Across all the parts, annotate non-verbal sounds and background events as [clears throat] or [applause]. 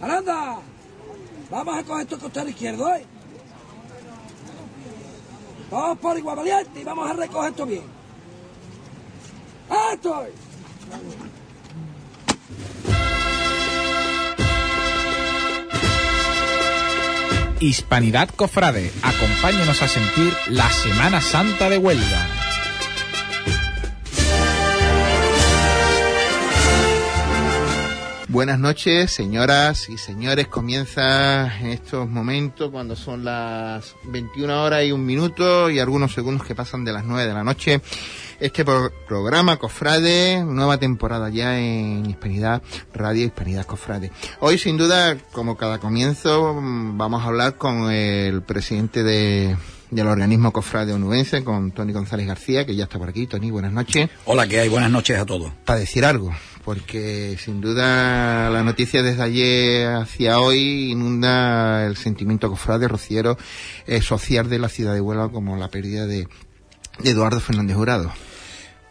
¡Aranda! Vamos a coger esto costado izquierdo, ¿eh? Vamos por igual valiente y vamos a recoger esto bien. ¡Esto! Hispanidad Cofrade, acompáñenos a sentir la Semana Santa de Huelva. Buenas noches, señoras y señores. Comienza en estos momentos, cuando son las 21 horas y un minuto y algunos segundos que pasan de las 9 de la noche, este pro- programa Cofrade, nueva temporada ya en Hispanidad Radio Hispanidad Cofrade. Hoy, sin duda, como cada comienzo, vamos a hablar con el presidente de, del organismo Cofrade Onubense, con Tony González García, que ya está por aquí. Tony, buenas noches Hola, ¿qué hay? Buenas noches a todos. para decir algo, porque sin duda la noticia desde ayer hacia hoy inunda el sentimiento cofrade rociero eh, social de la ciudad de Huelva como la pérdida de, de Eduardo Fernández Jurado.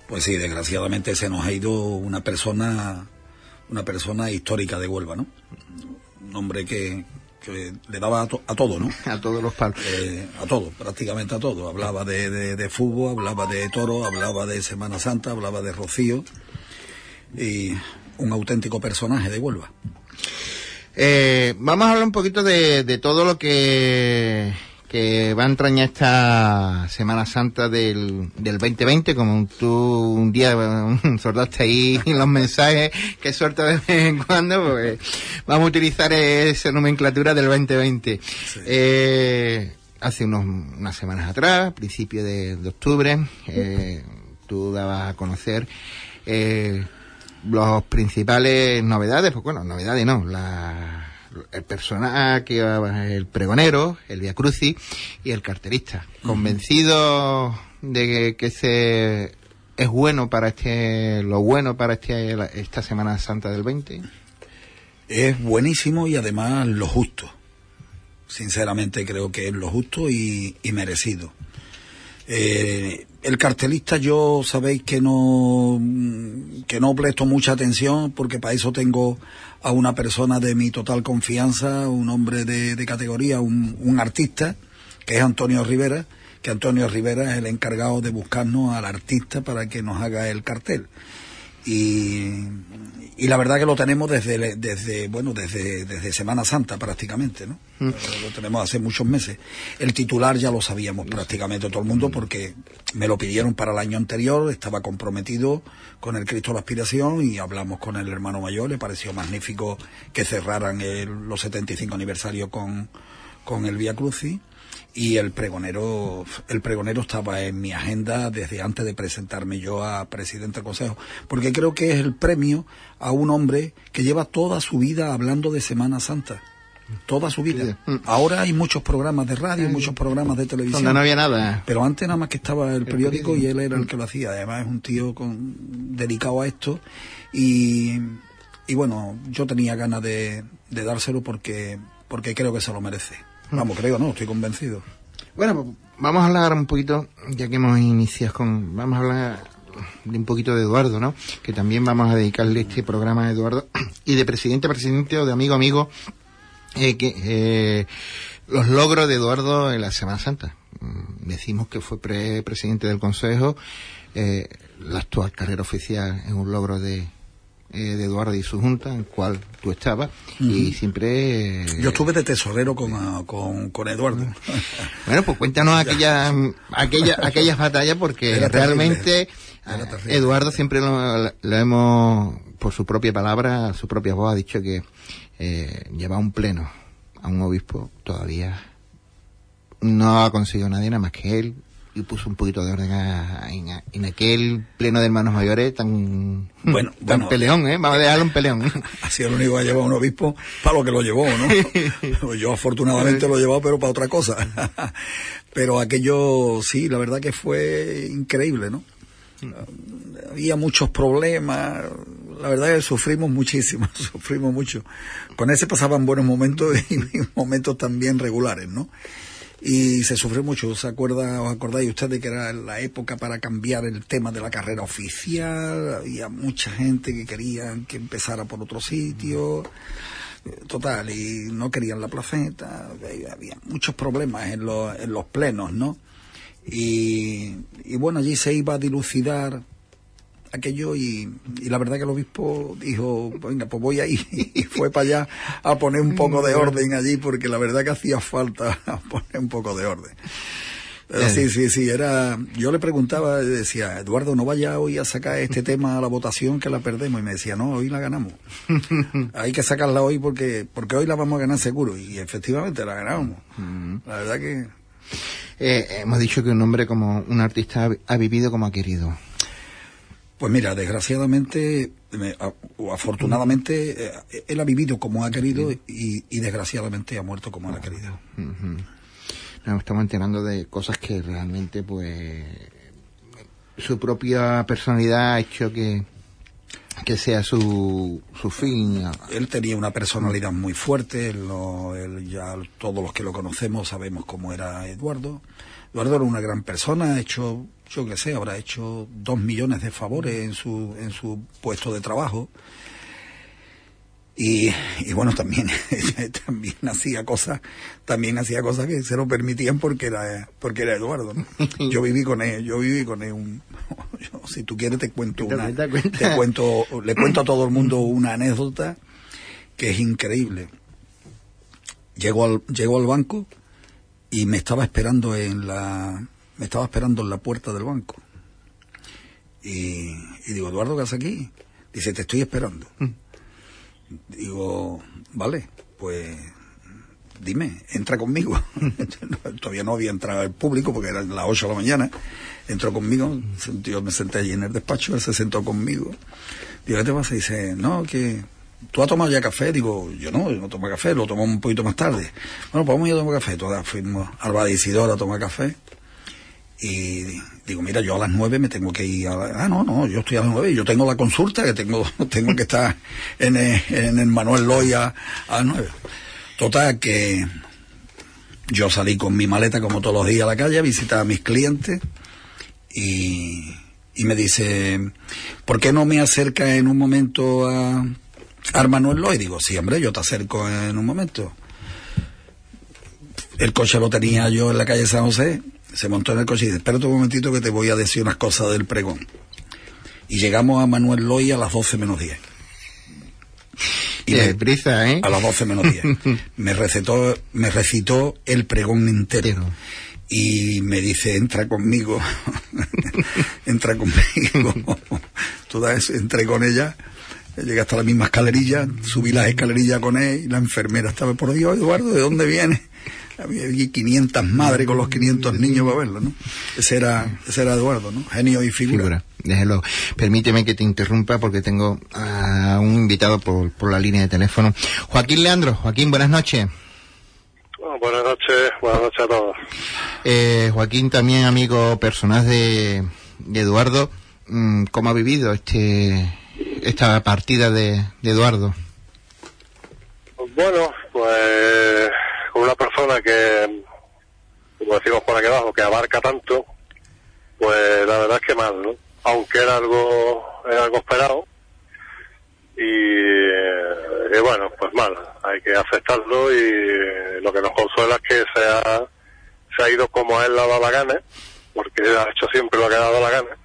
Pues sí, desgraciadamente se nos ha ido una persona, una persona histórica de Huelva, ¿no? Un hombre que, que le daba a, to- a todo, ¿no? [laughs] A todos los palos. Eh, a todo, prácticamente a todo. Hablaba de, de, de fútbol, hablaba de toro, hablaba de Semana Santa, hablaba de Rocío. Y un auténtico personaje de Huelva. Eh, vamos a hablar un poquito de, de todo lo que, que va a entrañar esta Semana Santa del, del 2020, como tú un día [laughs] soltaste ahí [laughs] los mensajes que suelta de vez en cuando, pues vamos a utilizar esa nomenclatura del 2020. Eh, hace unos, unas semanas atrás, principio de, de octubre, eh, tú dabas a conocer eh, los principales novedades, pues bueno, novedades no, la, el personaje, el pregonero, el Via Crucis y el carterista. Convencido de que, que ese es bueno para este, lo bueno para este, la- esta Semana Santa del 20. Es buenísimo y además lo justo. Sinceramente creo que es lo justo y, y merecido. Eh, el cartelista yo sabéis que no mm, que no presto mucha atención porque para eso tengo a una persona de mi total confianza, un hombre de, categoría, un, un artista, que es Antonio Rivera, que Antonio Rivera es el encargado de buscarnos al artista para que nos haga el cartel. Y, y la verdad que lo tenemos desde, desde bueno, desde, desde Semana Santa prácticamente, ¿no? Mm. Lo tenemos hace muchos meses. El titular ya lo sabíamos prácticamente todo el mundo porque me lo pidieron para el año anterior, estaba comprometido con el Cristo de la Aspiración y hablamos con el hermano mayor, le pareció magnífico que cerraran el- los 75 aniversarios con, con el Via Crucis y el pregonero el pregonero estaba en mi agenda desde antes de presentarme yo a presidente del consejo porque creo que es el premio a un hombre que lleva toda su vida hablando de Semana Santa toda su vida Sí. ahora hay muchos programas de radio muchos programas de televisión Donde no había nada. pero antes nada más que estaba el periódico periódico. y él era el que lo hacía. Además es un tío con, dedicado a esto y, y bueno, yo tenía ganas de, de dárselo porque, porque creo que se lo merece. Vamos, creo, no, estoy convencido. Bueno, pues vamos a hablar un poquito, ya que hemos iniciado con, vamos a hablar de un poquito de Eduardo, ¿no? Que también vamos a dedicarle este programa a Eduardo y de presidente a presidente o de amigo a amigo, eh, que, eh, los logros de Eduardo en la Semana Santa. Mm, Decimos que fue pre- presidente del Consejo, eh, la actual carrera oficial es un logro de, eh, de Eduardo y su junta, en cual tú estabas, y siempre... eh, Yo estuve de tesorero con, ah, con, con Eduardo. bueno, pues cuéntanos [laughs] aquellas aquella, aquellas batallas porque Era realmente terrible. Eduardo siempre lo, lo hemos, por su propia palabra, su propia voz, ha dicho que eh, lleva un pleno a un obispo todavía no ha conseguido nadie nada más que él y puso un poquito de orden a- en, en aquel pleno de hermanos mayores tan, [laughs] Bueno, tan bueno. peleón, ¿eh? Vamos a dejarlo un peleón. [laughs] Ha sido el único que ha llevado un obispo para lo que lo llevó, ¿no? [laughs] Yo afortunadamente lo he llevado, pero para otra cosa. Pero aquello, sí, la verdad que fue increíble, ¿no? Había muchos problemas, la verdad que sufrimos muchísimo, sufrimos mucho. Con ese pasaban buenos momentos y momentos también regulares, ¿no? Y se sufrió mucho. ¿Se acuerda, os acordáis ustedes que era la época para cambiar el tema de la carrera oficial? Había mucha gente que quería que empezara por otro sitio. Total, y no querían la placenta. Había muchos problemas en los, en los plenos, ¿no? Y, y bueno, allí se iba a dilucidar aquello y, y, la verdad que el obispo dijo, venga, pues voy ahí [laughs] y fue para allá a poner un poco de orden allí porque la verdad que hacía falta [laughs] poner un poco de orden. Pero sí, sí, sí, era, yo le preguntaba, decía, Eduardo, no vaya hoy a sacar este [laughs] tema a la votación que la perdemos. Y me decía, no, hoy la ganamos. Hay que sacarla hoy porque, porque hoy la vamos a ganar seguro. Y efectivamente la ganamos. La verdad que... Eh, hemos dicho que un hombre como un artista ha vivido como ha querido. Pues mira, desgraciadamente, o afortunadamente, eh, él ha vivido como ha querido y, y desgraciadamente ha muerto como él ha querido. Nos estamos enterando de cosas que realmente, pues, su propia personalidad ha hecho que, que sea su, su fin. Él tenía una personalidad muy fuerte, él, él ya todos los que lo conocemos sabemos cómo era Eduardo. Eduardo era una gran persona, ha hecho yo qué sé, habrá hecho dos millones de favores en su, en su puesto de trabajo. Y, y bueno, también, [laughs] también hacía cosas, también hacía cosas que se lo permitían porque era, porque era Eduardo, [laughs] Yo viví con él, yo viví con él un, [laughs] si tú quieres te cuento una, te cuento, le cuento a todo el mundo una anécdota que es increíble. Llego al, llego al banco y me estaba esperando en la, me estaba esperando en la puerta del banco. Y, digo, Eduardo, ¿qué haces aquí? Dice, te estoy esperando. Mm. Digo, vale, pues dime, entra conmigo. [laughs] Todavía no había entrado el público porque eran las 8 de la mañana. Entró conmigo, yo me senté allí en el despacho, él se sentó conmigo. Digo, ¿qué te pasa? Dice, no, que ¿tú has tomado ya café? Digo, yo no, yo no tomo café, lo tomo un poquito más tarde. Bueno, pues vamos a tomar café. Todas fuimos al Isidora a tomar café. Y digo, mira, yo a las nueve me tengo que ir a la... Ah, no, no, yo estoy a las nueve y yo tengo la consulta que tengo, [laughs] tengo que estar en el, en el Manuel Loya a, las nueve. Total, que yo salí con mi maleta como todos los días a la calle a visitar a mis clientes y, y me dice, ¿por qué no me acerca en un momento a, a Manuel Loy? Digo, sí, hombre, yo te acerco en un momento. El coche lo tenía yo en la calle San José se montó en el coche y dice, espérate un momentito que te voy a decir unas cosas del pregón. Y llegamos a Manuel Loy a las 12 menos 10. Y me, prisa, ¿eh? A las 12 menos 10. [laughs] me recetó, me recitó el pregón entero. Y me dice, entra conmigo, [laughs] entra conmigo. [laughs] Toda eso, entré con ella, llegué hasta la misma escalerilla, subí las escalerillas con él y la enfermera estaba, por Dios, Eduardo, ¿de dónde vienes? Había 500 madres con los 500 niños para verlo, ¿no? Ese era, ese era Eduardo, ¿no? Genio y figura. figura. Permíteme que te interrumpa porque tengo a un invitado por, por la línea de teléfono. Joaquín Leandro. Joaquín, buenas noches. buenas noches, buenas noches a todos. Eh, Joaquín, también amigo personal de, de Eduardo. Mm, ¿Cómo ha vivido este esta partida de, de Eduardo? Bueno, pues una persona que, como decimos por aquí abajo, que abarca tanto, pues la verdad es que mal, ¿no? Aunque era algo, era algo esperado. Y, bueno, pues mal, hay que aceptarlo y lo que nos consuela es que se ha, se ha ido como él le ha dado la gana, porque ha hecho siempre lo que ha dado la gana.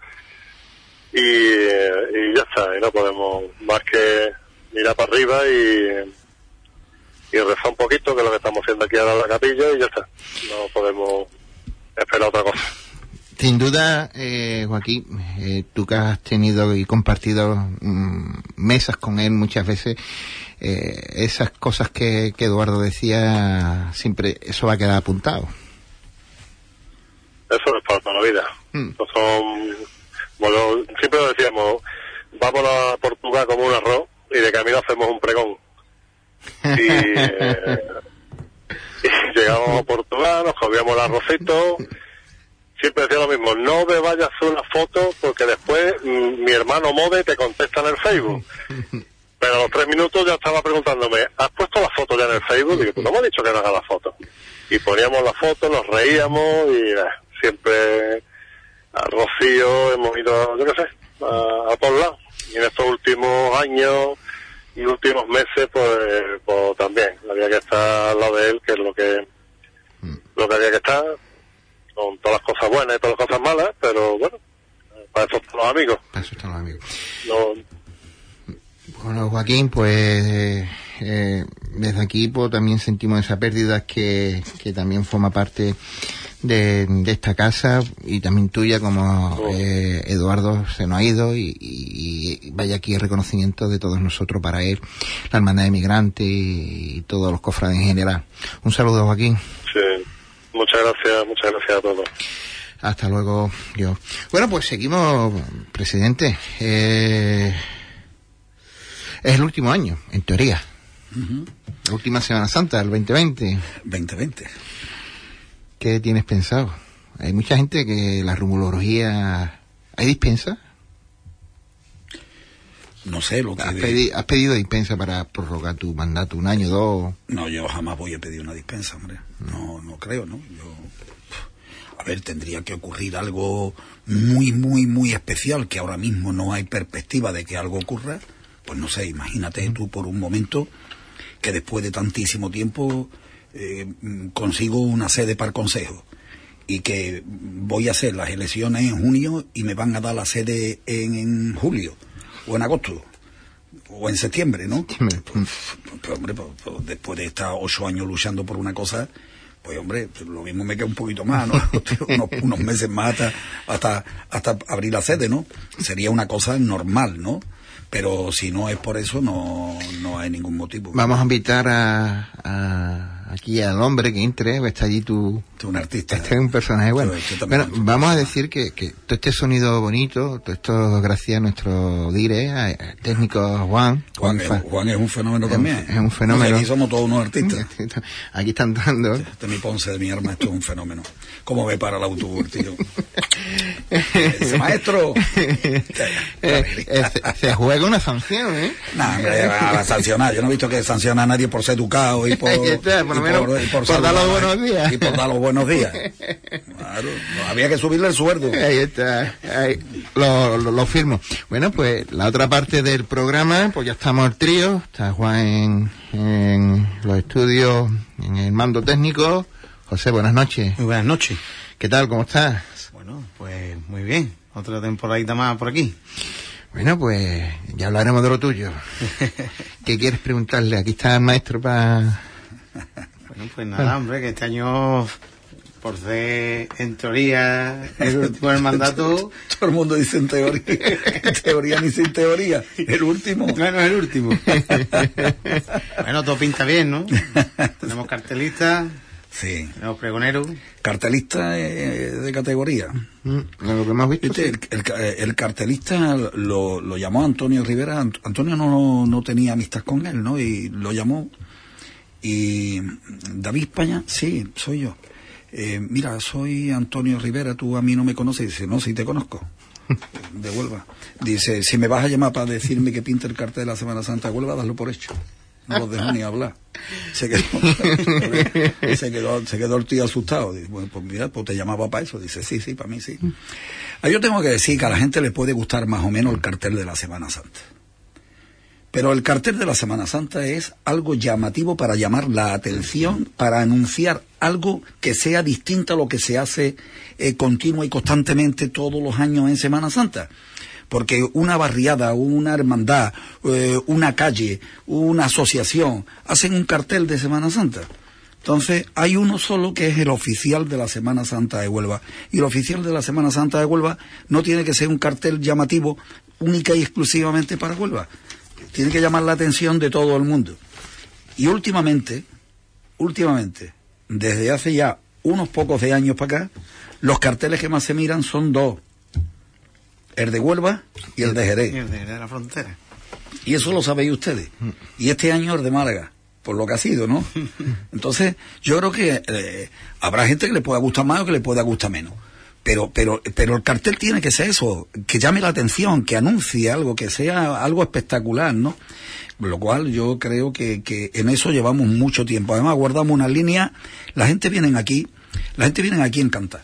Y, y ya está, y no podemos más que mirar para arriba y y rezar un poquito, que es lo que estamos haciendo aquí ahora en la capilla, y ya está. No podemos esperar otra cosa. Sin duda, eh, Joaquín, eh, tú que has tenido y compartido mm, mesas con él muchas veces, eh, esas cosas que, Eduardo decía, siempre eso va a quedar apuntado. Eso es para toda la vida. Mm. son, bueno, siempre decíamos, vamos a Portugal como un arroz y de camino hacemos un pregón. Y, [laughs] llegamos a Portugal, nos comíamos el arrocito. Siempre decía lo mismo, no me vayas a hacer una foto porque después mm, mi hermano Mode te contesta en el Facebook. Pero a los tres minutos ya estaba preguntándome, ¿has puesto la foto ya en el Facebook? Digo, pues no me has dicho que no haga la foto. y poníamos la foto, nos reíamos y eh, siempre a Rocío hemos ido, yo qué sé, a, a todos lados. Y en estos últimos años y últimos meses, pues, pues también había que estar al lado de él, que es lo que, lo que había que estar, con todas las cosas buenas y todas las cosas malas, pero bueno, para eso están los amigos. Para eso están los amigos. No, Bueno, Joaquín, pues eh, eh, desde aquí pues, también sentimos esa pérdida que, que también forma parte de, de esta casa y también tuya como eh, Eduardo se nos ha ido y, y- y vaya aquí el reconocimiento de todos nosotros para él, la hermandad de migrantes y, y todos los cofrades en general. Un saludo Joaquín. sí. Muchas gracias, muchas gracias a todos. Hasta luego, yo. Bueno, pues seguimos, presidente. Eh, es el último año, en teoría. La última Semana Santa del 2020. 2020. ¿Qué tienes pensado? Hay mucha gente que la rumorología... ¿Hay dispensa? No sé lo que... ¿Has, pedi- has pedido dispensa para prorrogar tu mandato un año, dos? No, yo jamás voy a pedir una dispensa, hombre. No, no creo, ¿no? Yo, a ver, tendría que ocurrir algo muy, muy, muy especial que ahora mismo no hay perspectiva de que algo ocurra. Pues no sé, imagínate tú por un momento que después de tantísimo tiempo eh, mm, consigo una sede para el consejo y que voy a hacer las elecciones en junio y me van a dar la sede en, en julio o en agosto o en septiembre, ¿no? Pues, hombre, pues, pues, después de estar ocho años luchando por una cosa, pues hombre, pues, lo mismo me queda un poquito más, ¿no? [laughs] unos, unos meses más hasta, hasta, hasta abrir la sede, ¿no? Sería una cosa normal, ¿no? Pero si no es por eso, no, no hay ningún motivo. Vamos a invitar a, a- aquí al hombre que entre, está allí tu... Este es un artista. Este es un personaje bueno. Yo- Bueno, vamos a decir que, que todo este sonido bonito, todo esto gracias a nuestro dire, a- técnico Juan. Juan, es, Juan es un fenómeno Es también. es un fenómeno. Aquí somos todos unos artistas. [laughs] Aquí están dando. Este mi Ponce de mi arma, esto es un fenómeno. ¿Cómo ve para el autobús, tío? [laughs] Ese maestro. Eh, eh, se, se juega una sanción, ¿eh? No, hombre, va a sancionar. Yo no he visto que sanciona a nadie por ser educado y [laughs] por, por menos dar los buenos días. Y por dar los buenos días. [laughs] Claro, no, había que subirle el sueldo. Ahí está, ahí, lo, lo, lo firmo. Bueno, pues la otra parte del programa, pues ya estamos el trío, está Juan en, en los estudios, en el mando técnico. José, buenas noches. Muy buenas noches. ¿Qué tal? ¿Cómo estás? Bueno, pues muy bien. Otra temporadita más por aquí. Bueno, pues ya hablaremos de lo tuyo. [laughs] ¿Qué quieres preguntarle? Aquí está el maestro para... [laughs] Bueno, pues nada, hombre, que este año, por ser en teoría el último del mandato, [laughs] Todo el mundo dice en teoría. En teoría ni sin teoría. El último. bueno, el último. bueno, todo pinta bien, ¿no? Tenemos cartelistas, Sí. tenemos pregoneros. Cartelista eh, de categoría. Mm, Lo que hemos visto. Viste, el, el- el cartelista lo, lo llamó Antonio Rivera. Ant- Antonio no, no tenía amistad con él, ¿no? Y lo llamó. Y David España, sí, soy yo. Eh, mira, soy Antonio Rivera, tú a mí no me conoces. Dice, no, sí te conozco. [laughs] De Huelva. Dice, si me vas a llamar para decirme que pinte el cartel de la Semana Santa de Huelva, dalo por hecho. No los dejo ni hablar. Se quedó, [laughs] se quedó, se quedó el tío asustado. Dice, bueno, pues mira, pues te llamaba para eso. Dice, sí, sí, para mí sí. Ah, Yo tengo que decir que a la gente le puede gustar más o menos el cartel de la Semana Santa. Pero el cartel de la Semana Santa es algo llamativo para llamar la atención, para anunciar algo que sea distinto a lo que se hace eh, continua y constantemente todos los años en Semana Santa. Porque una barriada, una hermandad, eh, una calle, una asociación, hacen un cartel de Semana Santa. Entonces, hay uno solo que es el oficial de la Semana Santa de Huelva. Y el oficial de la Semana Santa de Huelva no tiene que ser un cartel llamativo única y exclusivamente para Huelva. Tiene que llamar la atención de todo el mundo. Y últimamente, últimamente, desde hace ya unos pocos de años para acá, los carteles que más se miran son dos. El de Huelva y el de Jerez. Y el de, de la frontera. Y eso lo sabéis ustedes. Y este año es de Málaga, por lo que ha sido, ¿no? [laughs] Entonces, yo creo que eh, habrá gente que le pueda gustar más o que le pueda gustar menos. Pero, pero, pero el cartel tiene que ser eso, que llame la atención, que anuncie algo, que sea algo espectacular, ¿no? Lo cual yo creo que, que en eso llevamos mucho tiempo. Además, guardamos una línea, la gente viene aquí, la gente viene aquí a encantar.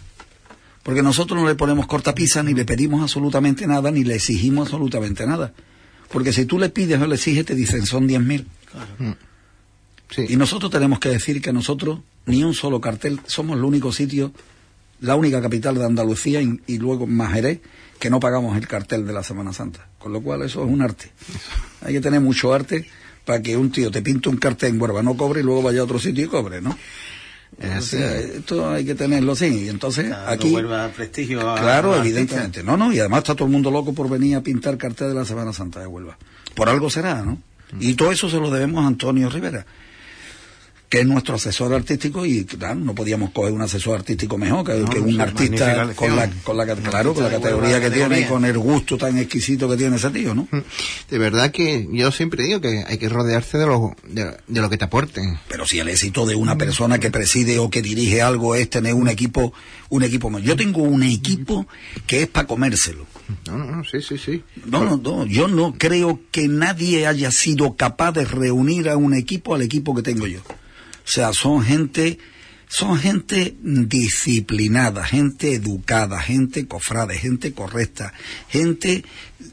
Porque nosotros no le ponemos cortapisa, ni le pedimos absolutamente nada, ni le exigimos absolutamente nada. Porque si tú le pides o le exiges, te dicen son 10.000. Claro. Sí. Y nosotros tenemos que decir que nosotros, ni un solo cartel, somos el único sitio, la única capital de Andalucía y, y luego Majeré, que no pagamos el cartel de la Semana Santa. Con lo cual eso es un arte. Hay que tener mucho arte para que un tío te pinte un cartel en Huerva, no cobre y luego vaya a otro sitio y cobre, ¿no? O sea, esto hay que tenerlo así. Y entonces Claro, aquí. prestigio a- Claro, a evidentemente. No, no, y además está todo el mundo loco por venir a pintar cartel de la Semana Santa de Huelva. Por algo será, ¿no? Y todo eso se lo debemos a Antonio Rivera, que es nuestro asesor artístico y claro, no podíamos coger un asesor artístico mejor que, No, que sí, un artista con la, con la, claro, con la categoría que tiene y con el gusto tan exquisito que tiene ese tío, ¿no? De verdad que yo siempre digo que hay que rodearse de lo, de, de lo que te aporten. Pero si el éxito de una persona que preside o que dirige algo es tener un equipo, un equipo más. Yo tengo un equipo que es para comérselo. No, no, no, sí, sí, sí. No, no, no, yo no creo que nadie haya sido capaz de reunir a un equipo al equipo que tengo yo. O sea, son gente, son gente disciplinada, gente educada, gente cofrade, gente correcta, gente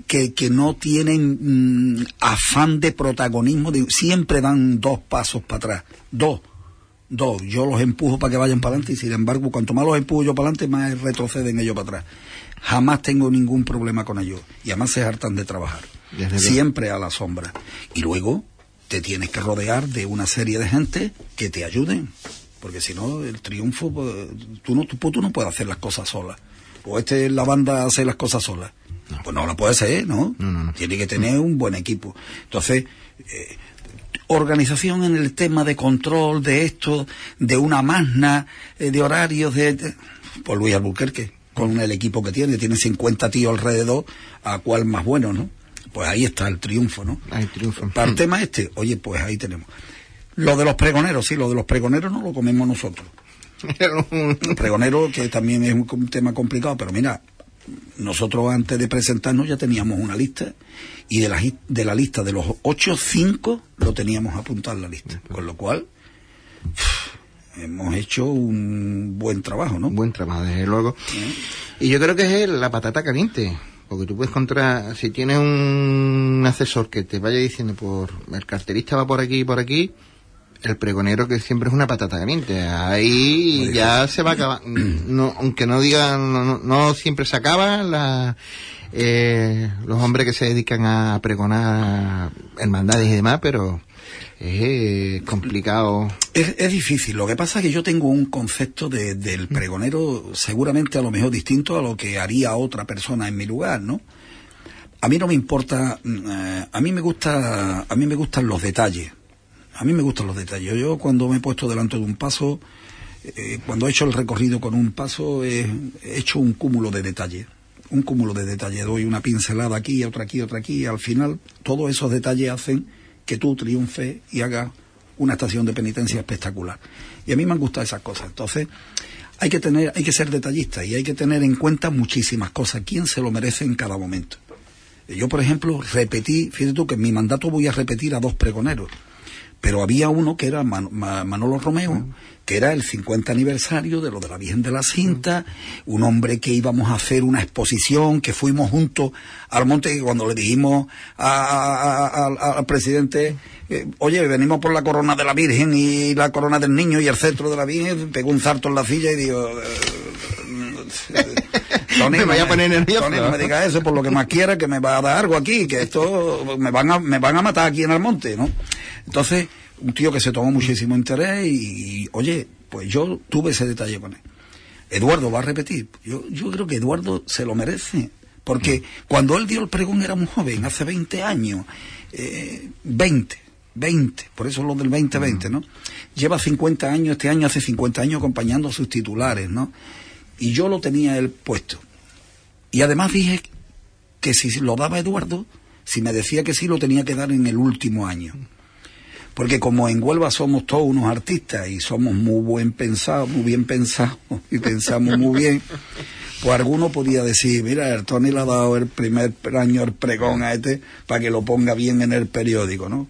que, que no tienen mm, afán de protagonismo, de- siempre dan dos pasos para atrás, dos. Dos, yo los empujo para que vayan para adelante y sin embargo, cuanto más los empujo yo para adelante, más retroceden ellos para atrás. Jamás tengo ningún problema con ellos y además se hartan de trabajar. Desde. Siempre a la sombra. Y luego te tienes que rodear de una serie de gente que te ayuden. Porque si no, el triunfo, pues, tú no, tú, tú no puedes hacer las cosas solas. O este la banda hace las cosas solas. Pues no la puede hacer, ¿no? No, no, no. Tiene que tener un buen equipo. Entonces, eh, organización en el tema de control de esto, de una magna, eh, de horarios, de, de- Pues Luis Albuquerque, con el equipo que tiene, tiene 50 tíos alrededor, a cuál más bueno, ¿no? Pues ahí está el triunfo, ¿no? Triunfo. Para el tema este, oye, pues ahí tenemos. Lo de los pregoneros, sí, lo de los pregoneros no lo comemos nosotros. [laughs] El pregonero, que también es un, tema complicado, pero mira, nosotros antes de presentarnos ya teníamos una lista y de la, de la lista de los ocho, cinco lo teníamos apuntado en la lista. Con lo cual, hemos hecho un buen trabajo, ¿no? Un buen trabajo, desde luego. Y yo creo que es la patata caliente. Porque tú puedes encontrar, si tienes un asesor que te vaya diciendo por el carterista va por aquí y por aquí, el pregonero que siempre es una patata caliente. Ahí ya se va a acabar. [clears throat] No, aunque no digan, no, no- no siempre se acaba la, eh, los hombres que se dedican a pregonar hermandades y demás, pero es complicado. Es, es difícil. Lo que pasa es que yo tengo un concepto de- del pregonero seguramente a lo mejor distinto a lo que haría otra persona en mi lugar, ¿no? A mí no me importa, eh, a mí me gusta, a mí me gustan los detalles. A mí me gustan los detalles. Yo cuando me he puesto delante de un paso, eh, cuando he hecho el recorrido con un paso, he hecho un cúmulo de detalles. Un cúmulo de detalles. Doy una pincelada aquí, otra aquí, otra aquí, y al final todos esos detalles hacen que tú triunfes y hagas una estación de penitencia espectacular. Y a mí me han gustado esas cosas. Entonces, hay que tener, hay que ser detallista y hay que tener en cuenta muchísimas cosas. ¿Quién se lo merece en cada momento? Yo, por ejemplo, repetí, fíjate tú que en mi mandato voy a repetir a dos pregoneros, pero había uno que era Man- Ma- Manolo Romeo, que era el 50 aniversario de lo de la Virgen de la Cinta, un hombre que íbamos a hacer una exposición, que fuimos juntos al monte, y cuando le dijimos a- a- a- al- presidente, eh, oye, venimos por la corona de la Virgen y la corona del niño y el centro de la Virgen, pegó un zarto en la silla y digo... eh, Tony, [laughs] Me vaya a poner nervioso. Tony, no me diga eso por lo que más quiera, que me va a dar algo aquí, que esto me van a, me van a matar aquí en el monte, ¿no? Entonces, un tío que se tomó muchísimo interés y, oye, pues yo tuve ese detalle con él. Eduardo va a repetir. Yo, yo creo que Eduardo se lo merece. Porque cuando él dio el pregón era muy joven, hace 20 años. Eh, 20, 20, por eso lo del 2020, ¿no? Lleva 50 años, este año hace 50 años acompañando a sus titulares, ¿no? Y yo lo tenía él puesto. Y además dije que si lo daba Eduardo, si me decía que sí, lo tenía que dar en el último año. Porque como en Huelva somos todos unos artistas y somos muy buen pensados, muy bien pensados [laughs] y pensamos muy bien, pues alguno podía decir, mira, el Tony le ha dado el primer año el pregón a este para que lo ponga bien en el periódico, ¿no?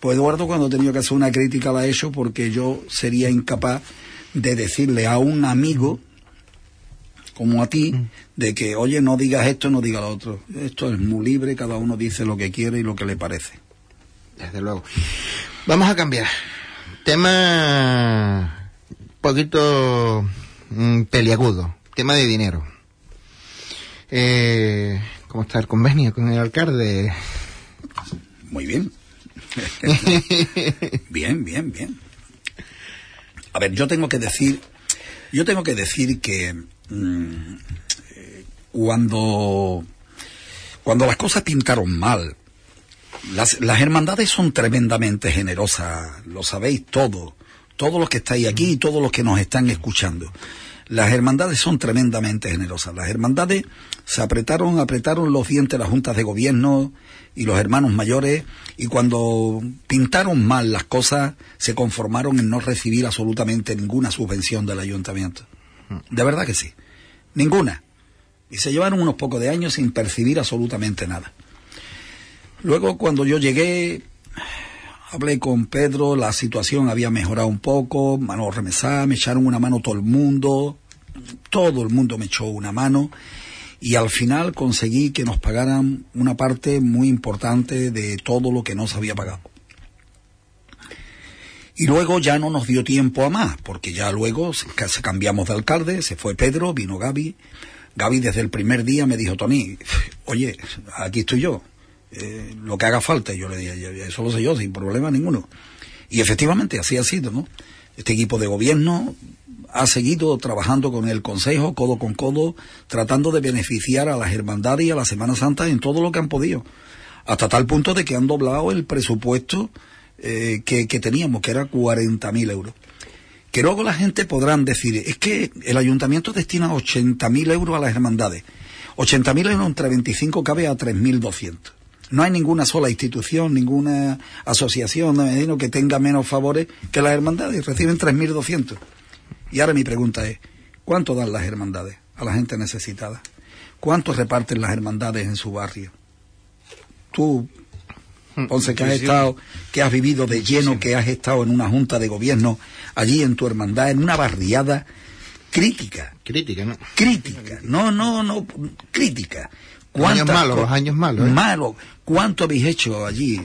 Pues Eduardo cuando tenía que hacer una crítica la ha hecho porque yo sería incapaz de decirle a un amigo como a ti, de que, oye, no digas esto, no digas lo otro. Esto es muy libre, cada uno dice lo que quiere y lo que le parece. Desde luego. Vamos a cambiar. Tema un poquito mm, peliagudo. Tema de dinero. Eh, ¿Cómo está el convenio con el alcalde? Muy bien. [laughs] bien, bien, bien. A ver, yo tengo que decir, yo tengo que decir que mm, eh, cuando cuando las cosas pintaron mal, las, las hermandades son tremendamente generosas, lo sabéis todo, todos los que estáis aquí y todos los que nos están escuchando. Las hermandades son tremendamente generosas. Las hermandades se apretaron, apretaron los dientes las juntas de gobierno y los hermanos mayores y cuando pintaron mal las cosas se conformaron en no recibir absolutamente ninguna subvención del ayuntamiento. De verdad que sí. Ninguna. Y se llevaron unos pocos de años sin percibir absolutamente nada. Luego cuando yo llegué, hablé con Pedro, la situación había mejorado un poco, mano remesada, me echaron una mano todo el mundo, todo el mundo me echó una mano y al final conseguí que nos pagaran una parte muy importante de todo lo que no se había pagado. Y luego ya no nos dio tiempo a más, porque ya luego se cambiamos de alcalde, se fue Pedro, vino Gaby. Gaby desde el primer día me dijo, Tony, oye, aquí estoy yo, eh, lo que haga falta. Yo le dije, "Ya- ya, eso lo sé yo, sin problema ninguno. Y efectivamente así ha sido, ¿no? Este equipo de gobierno ha seguido trabajando con el Consejo, codo con codo, tratando de beneficiar a las hermandades y a la Semana Santa en todo lo que han podido. Hasta tal punto de que han doblado el presupuesto eh, que, que teníamos, que era 40.000 euros. Que luego la gente podrán decir, es que el ayuntamiento destina 80.000 euros a las hermandades. 80.000 euros entre 25 cabe a 3.200. No hay ninguna sola institución, ninguna asociación de Medino que tenga menos favores que las hermandades. Reciben 3.200. Y ahora mi pregunta es, ¿cuánto dan las hermandades a la gente necesitada? ¿Cuánto reparten las hermandades en su barrio? Tú, Ponce, que has estado, que has vivido de lleno, que has estado en una junta de gobierno, allí en tu hermandad, en una barriada crítica, Crítica, ¿no? crítica, no, no, no, crítica. Los años ¿Cuántas malos, los años malos, ¿eh? Malo. ¿Cuánto habéis hecho allí?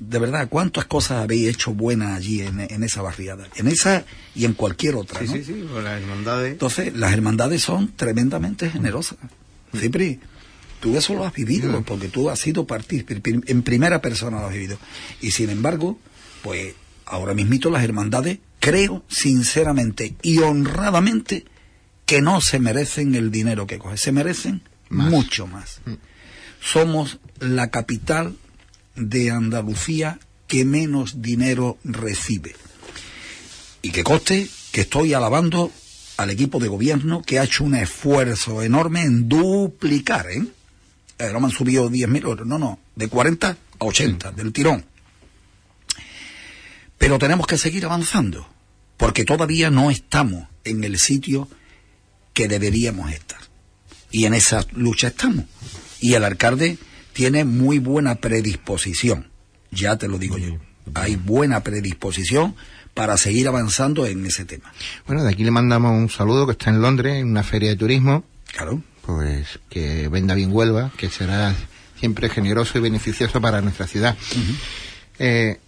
De verdad, ¿cuántas cosas habéis hecho buenas allí en, en esa barriada? En esa y en cualquier otra, Sí, ¿no? sí, sí, las hermandades. Entonces, las hermandades son tremendamente generosas. Cipri, tú eso lo has vivido, porque tú has sido partícipe, en primera persona lo has vivido. Y sin embargo, pues ahora mismito las hermandades, creo sinceramente y honradamente que no se merecen el dinero que cogen, se merecen Más. mucho más. Somos la capital de Andalucía que menos dinero recibe. Y que coste que estoy alabando al equipo de gobierno que ha hecho un esfuerzo enorme en duplicar, ¿eh? Eh, no me han subido 10.000 euros, no, no, de 40 a 80, del tirón. Pero tenemos que seguir avanzando, porque todavía no estamos en el sitio que deberíamos estar. Y en esa lucha estamos. Y el alcalde tiene muy buena predisposición, ya te lo digo yo. Hay buena predisposición para seguir avanzando en ese tema. Bueno, de aquí le mandamos un saludo que está en Londres, en una feria de turismo, Claro. pues que venda bien Huelva, que será siempre generoso y beneficioso para nuestra ciudad. Eh,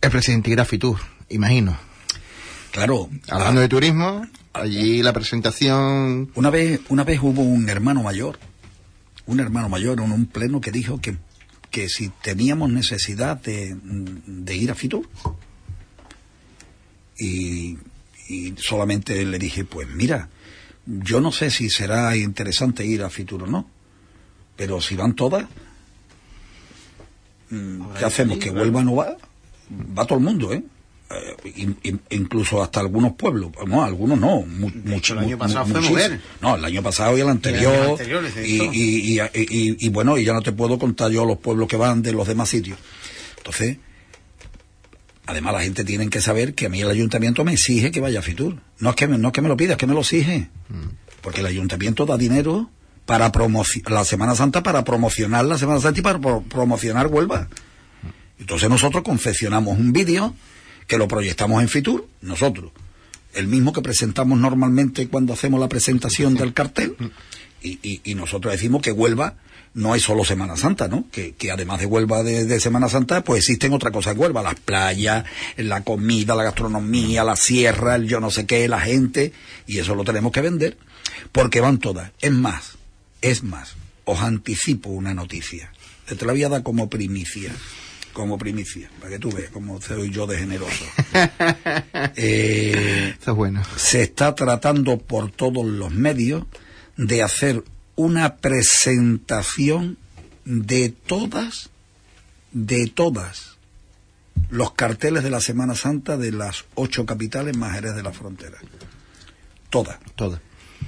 el presidente irá a Fitur, imagino. Claro. Hablando de turismo, allí la presentación... Una vez, una vez hubo un hermano mayor, un hermano mayor en un pleno que dijo que, que si teníamos necesidad de, de ir a Fitur. Y, y solamente le dije, pues mira, yo no sé si será interesante ir a Fitur o no, pero si van todas, mm, ¿qué hacemos? ¿Que Huelva no va? Va todo el mundo, ¿eh? Eh, in- in- incluso hasta algunos pueblos, no, algunos no, mu- mucho- el año mu- pasado fue mujer. No, el año pasado y el anterior. y, y, y, y- bueno, y ya no te puedo contar yo los pueblos que van de los demás sitios. Entonces, además la gente tiene que saber que a mí el ayuntamiento me exige que vaya a Fitur. No es que me, no es que me lo pida, es que me lo exige. porque el ayuntamiento da dinero para promocionar la Semana Santa para promocionar la Semana Santa y para pro- promocionar Huelva. Entonces nosotros confeccionamos un vídeo que lo proyectamos en Fitur, nosotros, el mismo que presentamos normalmente cuando hacemos la presentación del cartel, y, y- y nosotros decimos que Huelva no es solo Semana Santa, ¿no? Que, que además de Huelva de, Semana Santa, pues existen otras cosas en Huelva, las playas, la comida, la gastronomía, la sierra, el yo no sé qué, la gente, y eso lo tenemos que vender, porque van todas. Es más, es más, os anticipo una noticia. Te la voy como primicia, como primicia, para que tú veas cómo soy yo de generoso. [laughs] Eh, Eso es bueno. se está tratando por todos los medios de hacer una presentación de todas, de todas los carteles de la Semana Santa de las ocho capitales más Jerez de la frontera. Todas, todas.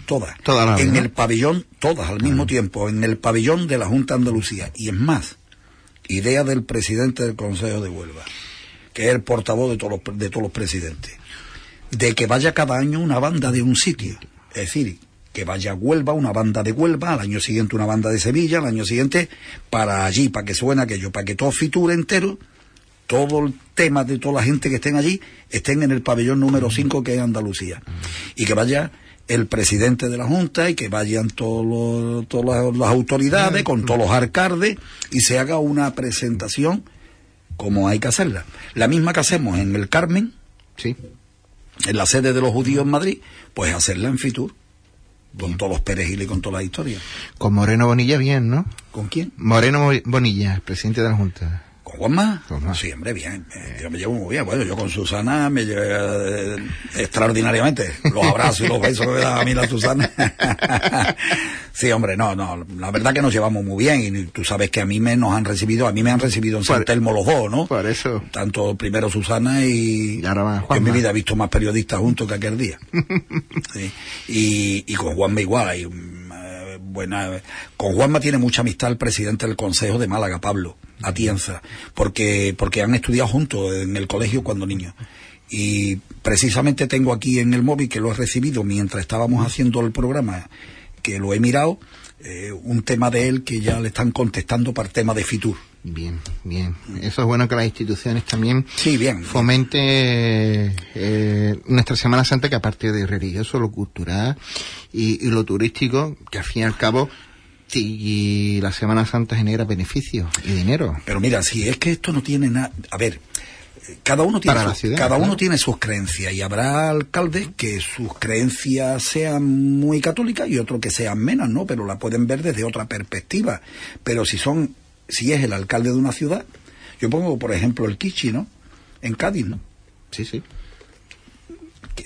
Todas las en el pabellón, todas al mismo tiempo, en el pabellón de la Junta de Andalucía. Y es más, idea del presidente del Consejo de Huelva, que es el portavoz de todos los, de todos los presidentes, de que vaya cada año una banda de un sitio. Es decir, que vaya a Huelva una banda de Huelva, al año siguiente una banda de Sevilla, al año siguiente para allí, para que suene aquello, para que todo Fitur entero, todo el tema de toda la gente que estén allí, estén en el pabellón número 5 que es Andalucía. Y que vaya el presidente de la Junta y que vayan todas las, las autoridades con todos los alcaldes y se haga una presentación como hay que hacerla. La misma que hacemos en el Carmen, Sí. en la sede de los judíos en Madrid, pues hacerla en Fitur, con todos los perejiles y con toda la historia. Con Moreno Bonilla bien, ¿no? ¿Con quién? Moreno Mo- Bonilla, presidente de la Junta. ¿Con Juanma? Juanma. Sí, hombre, bien. eh, Yo me llevo muy bien. Bueno, yo con Susana me llevo eh, extraordinariamente. Los abrazos y los besos que me da a mí la Susana. [laughs] sí, hombre, no, no. La verdad que nos llevamos muy bien. Y tú sabes que a mí me nos han recibido, a mí me han recibido en San Telmo los dos, ¿no? Por eso. Tanto primero Susana y, Y ahora va yo en Juanma. mi vida he visto más periodistas juntos que aquel día. [laughs] Sí. y, y con Juanma igual. Hay, eh, buena, con Juanma tiene mucha amistad el presidente del Consejo de Málaga, Pablo Atienza, porque, porque han estudiado juntos en el colegio cuando niños. Y precisamente tengo aquí en el móvil, que lo he recibido mientras estábamos haciendo el programa, que lo he mirado, eh, un tema de él que ya le están contestando para el tema de Fitur. Bien, bien. Eso es bueno que las instituciones también Sí, bien. fomente eh, nuestra Semana Santa que aparte de religioso, lo cultural y, y lo turístico, que al fin y al cabo si la Semana Santa genera beneficios y dinero. Pero mira, si es que esto no tiene nada. A ver, cada uno tiene sus- ciudad, cada uno tiene sus creencias y habrá alcaldes que sus creencias sean muy católicas y otros que sean menos, ¿no? Pero la pueden ver desde otra perspectiva. Pero si son, si es el alcalde de una ciudad, yo pongo por ejemplo el Kichi, ¿no? En Cádiz, ¿no? Sí, sí.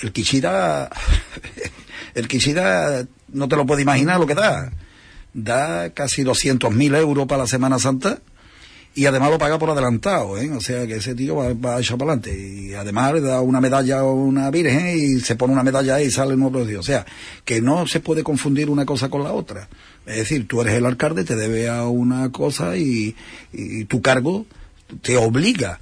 El Kichida, [laughs] el Kichida no te lo puedes imaginar lo que da. Da casi 200.000 euros para la Semana Santa y además lo paga por adelantado, ¿eh? O sea que ese tío va, va a echar para adelante. Y además le da una medalla a una virgen y se pone una medalla ahí y sale en otro día. O sea, que no se puede confundir una cosa con la otra. Es decir, tú eres el alcalde, te debe a una cosa y, y tu cargo te obliga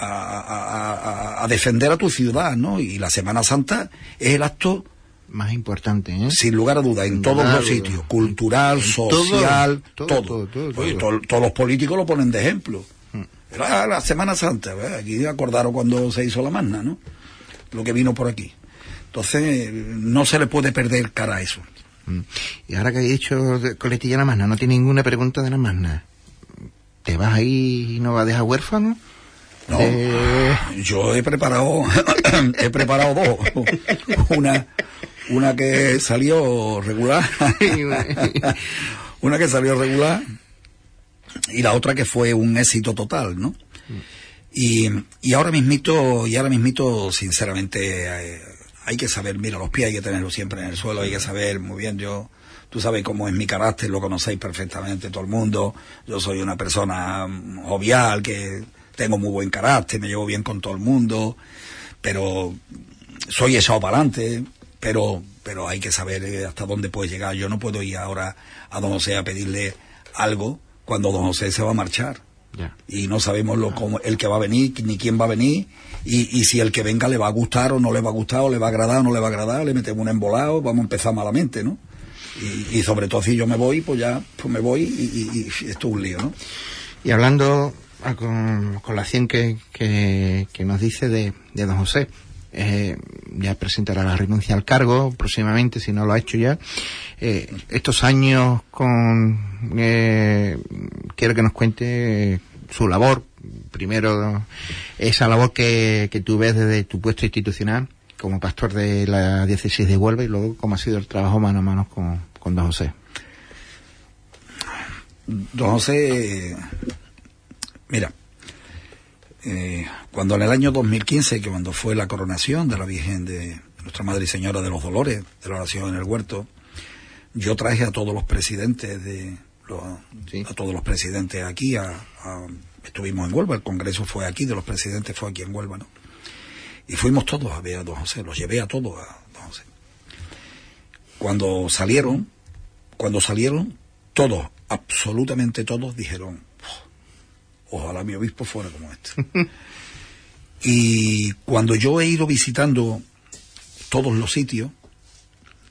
a defender a tu ciudad, ¿no? Y la Semana Santa es el acto, Más importante, ¿eh? sin lugar a duda, en todos Claro. los sitios, cultural, todo, social, todo, todo. todo, Oye, todos los políticos lo ponen de ejemplo. Pero, ah, la Semana Santa, ¿verdad? aquí acordaron cuando se hizo la magna, ¿no? Lo que vino por aquí. Entonces, no se le puede perder cara a eso. Mm. Y ahora que he dicho coletilla la magna, no tiene ninguna pregunta de la magna. ¿Te vas ahí y no vas a dejar huérfano? No, De- yo he preparado, [coughs] he preparado dos. [laughs] Una, una que salió regular, [laughs] una que salió regular y la otra que fue un éxito total, ¿no? Y, y ahora mismito, y ahora mismito, sinceramente, eh, hay que saber, mira, los pies hay que tenerlos siempre en el suelo, hay que saber muy bien, yo, tú sabes cómo es mi carácter, lo conocéis perfectamente todo el mundo, yo soy una persona mm, jovial, que tengo muy buen carácter, me llevo bien con todo el mundo, pero soy echado para adelante, pero, pero hay que saber eh, hasta dónde puede llegar. Yo no puedo ir ahora a don José a pedirle algo cuando don José se va a marchar. Y no sabemos lo, cómo, el que va a venir, ni quién va a venir, y, y, si el que venga le va a gustar o no le va a gustar, o le va a agradar o no le va a agradar, le metemos un embolado, vamos a empezar malamente, ¿no? Y, y sobre todo si yo me voy, pues ya pues me voy y, y, esto es un lío, ¿no? Y hablando a, con, con, la 100 que, que, que nos dice de, de don José, eh, ya presentará la renuncia al cargo próximamente, si no lo ha hecho ya. Eh, estos años con, eh, quiero que nos cuente su labor, primero esa labor que, que tú ves desde tu puesto institucional como pastor de la diócesis de Huelva y luego cómo ha sido el trabajo mano a mano con, con don José. Don José, mira, eh, cuando en el año 2015, que cuando fue la coronación de la Virgen de Nuestra Madre y Señora de los Dolores, de la oración en el huerto, yo traje a todos los presidentes de los, sí. a todos los presidentes aquí, a, a, estuvimos en Huelva, el congreso fue aquí, de los presidentes fue aquí en Huelva, ¿no? Y fuimos todos a ver a don José, los llevé a todos a don José. Cuando salieron, cuando salieron, todos, absolutamente todos dijeron, ojalá mi obispo fuera como este. [laughs] y cuando yo he ido visitando todos los sitios,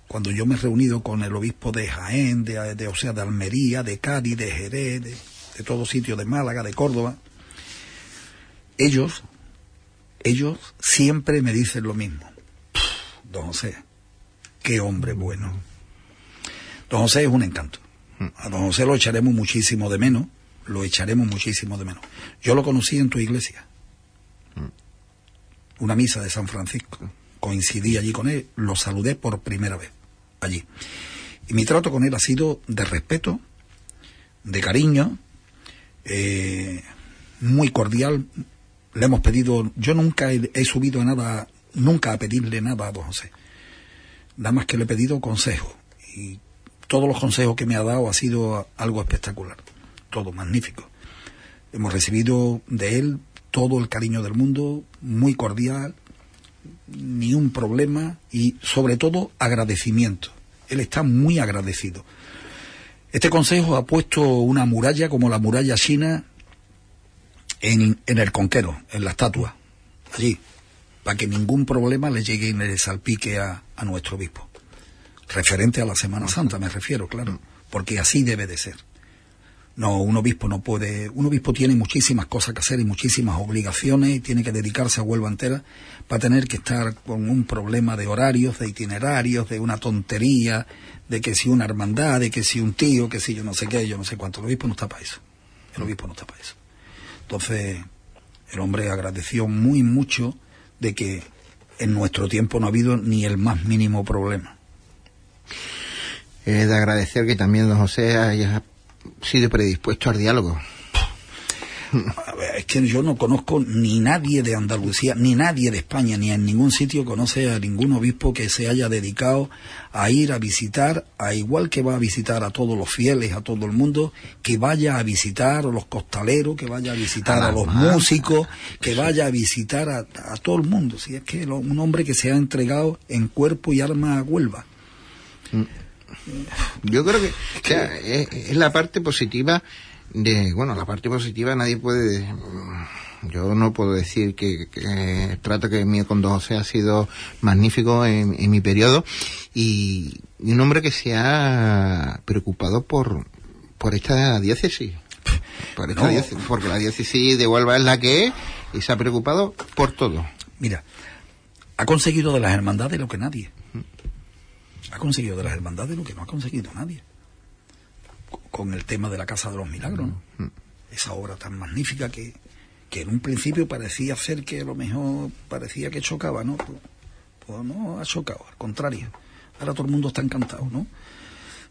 cuando yo me he reunido con el obispo de Jaén, de, de o sea, de Almería, de Cádiz, de Jerez, de, de todo sitio, de Málaga, de Córdoba, ellos, ellos siempre me dicen lo mismo. Don José, qué hombre bueno. Don José es un encanto. A don José lo echaremos muchísimo de menos, lo echaremos muchísimo de menos. Yo lo conocí en tu iglesia. Una misa de San Francisco. Coincidí allí con él, lo saludé por primera vez allí. Y mi trato con él ha sido de respeto, de cariño, eh, muy cordial. Le hemos pedido, yo nunca he, he, subido a nada, nunca a pedirle nada a don José. Nada más que le he pedido consejo. Y todos los consejos que me ha dado ha sido algo espectacular. Todo magnífico. Hemos recibido de él todo el cariño del mundo, muy cordial, ni un problema y sobre todo agradecimiento. Él está muy agradecido. Este consejo ha puesto una muralla como la muralla china en, en el conquero, en la estatua, allí, para que ningún problema le llegue ni le salpique a, a nuestro obispo. Referente a la Semana Santa, me refiero, claro, porque así debe de ser. No, un obispo no puede, un obispo tiene muchísimas cosas que hacer y muchísimas obligaciones y tiene que dedicarse a Huelva entera para tener que estar con un problema de horarios, de itinerarios, de una tontería, de que si una hermandad, de que si un tío, que si yo no sé qué, yo no sé cuánto. El obispo no está para eso. El obispo no está para eso. Entonces, el hombre agradeció muy mucho de que en nuestro tiempo no ha habido ni el más mínimo problema. Es de agradecer que también don José sido predispuesto al diálogo. Es que yo no conozco ni nadie de Andalucía, ni nadie de España, ni en ningún sitio conoce a ningún obispo que se haya dedicado a ir a visitar, a igual que va a visitar a todos los fieles, a todo el mundo, que vaya a visitar a los costaleros, que vaya a visitar a, a los músicos, que vaya a visitar a, a, todo el mundo. Si es que lo, un hombre que se ha entregado en cuerpo y alma a Huelva. Yo creo que o sea, es, es, la parte positiva de, bueno, la parte positiva nadie puede, yo no puedo decir que, que el trato que mío con Don José ha sido magnífico en, en mi periodo y, y, un hombre que se ha preocupado por, por esta diócesis. Por esta no. diócesis, porque la diócesis de Huelva es la que es y se ha preocupado por todo. Mira, ha conseguido de las hermandades lo que nadie ha conseguido de las hermandades lo que no ha conseguido nadie. Con el tema de la Casa de los Milagros, ¿no? Mm. Esa obra tan magnífica que, que en un principio parecía ser que a lo mejor parecía que chocaba, ¿no? Pues, pues no ha chocado, al contrario. Ahora todo el mundo está encantado, ¿no?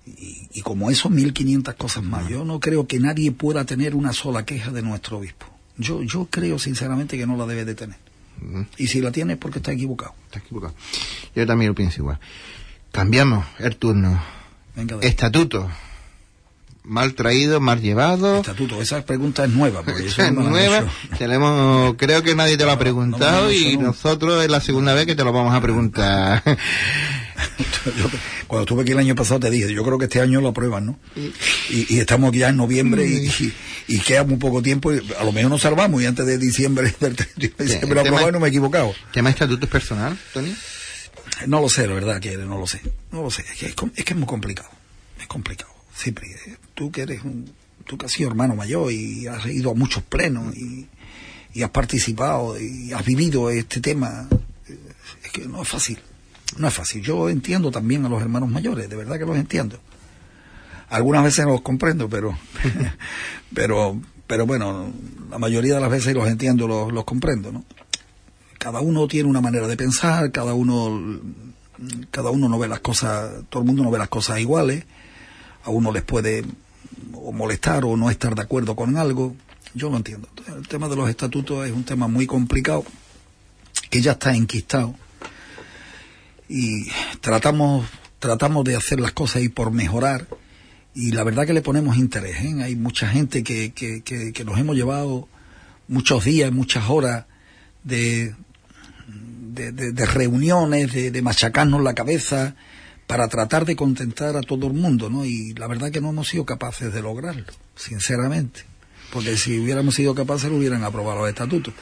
Y, y como eso, 1500 cosas más. Yo no creo que nadie pueda tener una sola queja de nuestro obispo. Yo, yo creo sinceramente que no la debe de tener. Mm. Y si la tiene es porque está equivocado. Está equivocado. Yo también lo pienso igual. Cambiamos el turno. Venga, Estatuto. Mal traído, mal llevado. Estatuto, esa pregunta es nueva. Porque eso [laughs] es nueva. [laughs] Tenemos, creo que nadie te lo ha preguntado no, no, y no. nosotros es la segunda vez que te lo vamos a preguntar. [laughs] Yo- cuando estuve aquí el año pasado te dije, yo creo que este año lo aprueban, ¿no? Y, y estamos ya en noviembre y, y, y queda muy poco tiempo, y a lo mejor nos salvamos y antes de diciembre, del 31 de diciembre lo y no me he equivocado. ¿Tema estatuto es personal, Tony? No lo sé, la verdad que no lo sé. No lo sé. Es que es, que es muy complicado. Es complicado. Siempre. eh, Tú que eres un, tú que has sido hermano mayor y has ido a muchos plenos y, y has participado y has vivido este tema. eh, Es que no es fácil. No es fácil. Yo entiendo también a los hermanos mayores, de verdad que los entiendo. Algunas veces los comprendo, pero, [laughs] pero, pero bueno, la mayoría de las veces los entiendo, los comprendo, ¿no? Cada uno tiene una manera de pensar, cada uno cada uno no ve las cosas, todo el mundo no ve las cosas iguales, a uno les puede o molestar o no estar de acuerdo con algo, yo lo entiendo. El tema de los estatutos es un tema muy complicado, que ya está enquistado, y tratamos, tratamos de hacer las cosas y por mejorar, y la verdad que le ponemos interés, ¿eh? hay mucha gente que, que, que, que nos hemos llevado muchos días, muchas horas de, de, de- de reuniones, de, machacarnos la cabeza para tratar de contentar a todo el mundo, ¿no? Y la verdad que no hemos sido capaces de lograrlo, sinceramente. Porque si hubiéramos sido capaces, lo hubieran aprobado los estatutos.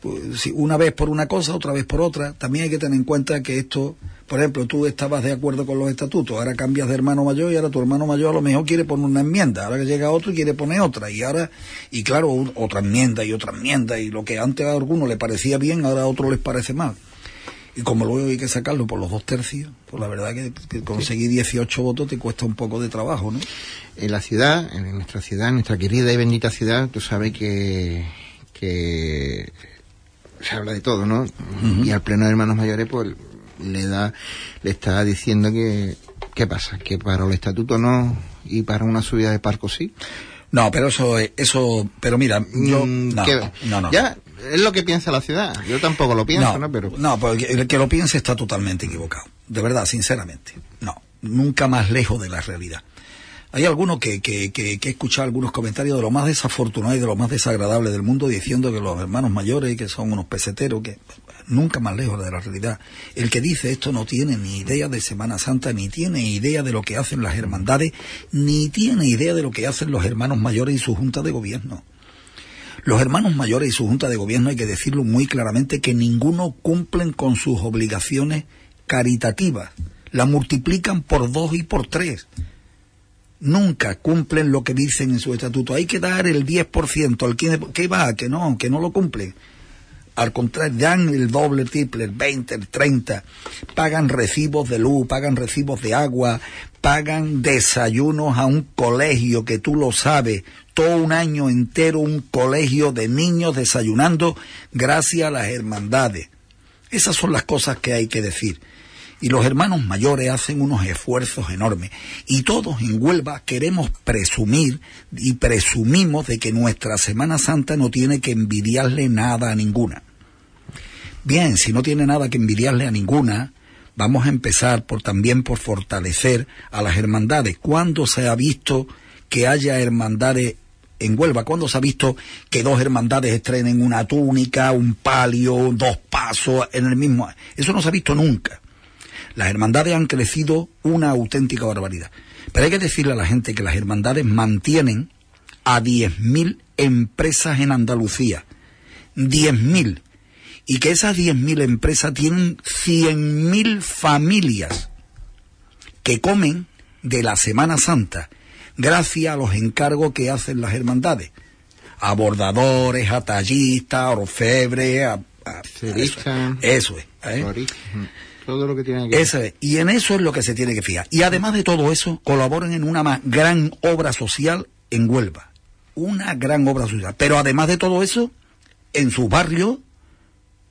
Pues, si una vez por una cosa, otra vez por otra. También hay que tener en cuenta que esto, por ejemplo, tú estabas de acuerdo con los estatutos, ahora cambias de hermano mayor y ahora tu hermano mayor a lo mejor quiere poner una enmienda, ahora que llega otro quiere poner otra, y ahora, y claro, otra enmienda y otra enmienda, y lo que antes a alguno le parecía bien, ahora a otro les parece mal. Y como luego hay que sacarlo por los dos tercios, pues la verdad que, que conseguir 18 votos te cuesta un poco de trabajo, ¿no? En la ciudad, en nuestra ciudad, en nuestra querida y bendita ciudad, tú sabes que, que se habla de todo, ¿no? Y al pleno de hermanos mayores, pues le da, le está diciendo que, ¿qué pasa? Que para el estatuto no y para una subida de parco sí. No, pero eso, es- eso, pero mira, yo, Mm, no, que- no, no. Ya, es lo que piensa la ciudad. Yo tampoco lo pienso, ¿no? Pero no, porque el que lo piense está totalmente equivocado. De verdad, sinceramente. No, nunca más lejos de la realidad. Hay algunos que, que, que, que he escuchado algunos comentarios de lo más desafortunado y de lo más desagradable del mundo diciendo que los hermanos mayores, que son unos peseteros, que nunca más lejos de la realidad. El que dice esto no tiene ni idea de Semana Santa, ni tiene idea de lo que hacen las hermandades, ni tiene idea de lo que hacen los hermanos mayores y su junta de gobierno. Los hermanos mayores y su junta de gobierno hay que decirlo muy claramente que ninguno cumplen con sus obligaciones caritativas. La multiplican por dos y por tres. Nunca cumplen lo que dicen en su estatuto. Hay que dar el 10% al que, que va, que no, que no lo cumplen. Al contrario, dan el doble, triple, el 20, el 30. Pagan recibos de luz, pagan recibos de agua, pagan desayunos a un colegio que tú lo sabes. Todo un año entero un colegio de niños desayunando gracias a las hermandades. Esas son las cosas que hay que decir. Y los hermanos mayores hacen unos esfuerzos enormes. Y todos en Huelva queremos presumir y presumimos de que nuestra Semana Santa no tiene que envidiarle nada a ninguna. Bien, si no tiene nada que envidiarle a ninguna, vamos a empezar por también por fortalecer a las hermandades. ¿Cuándo se ha visto que haya hermandades en Huelva? ¿Cuándo se ha visto que dos hermandades estrenen una túnica, un palio, dos pasos en el mismo? Eso no se ha visto nunca. Las hermandades han crecido una auténtica barbaridad. Pero hay que decirle a la gente que las hermandades mantienen a 10.000 empresas en Andalucía. 10.000. Y que esas 10.000 empresas tienen 100.000 familias que comen de la Semana Santa gracias a los encargos que hacen las hermandades. A bordadores, a tallistas, a orfebres, a... a- Cerista. Eso es. ¿eh? Todo lo que tiene que Esa es. Y en eso es lo que se tiene que fijar. Y además de todo eso, colaboran en una ma- gran obra social en Huelva. Una gran obra social. Pero además de todo eso, en sus barrios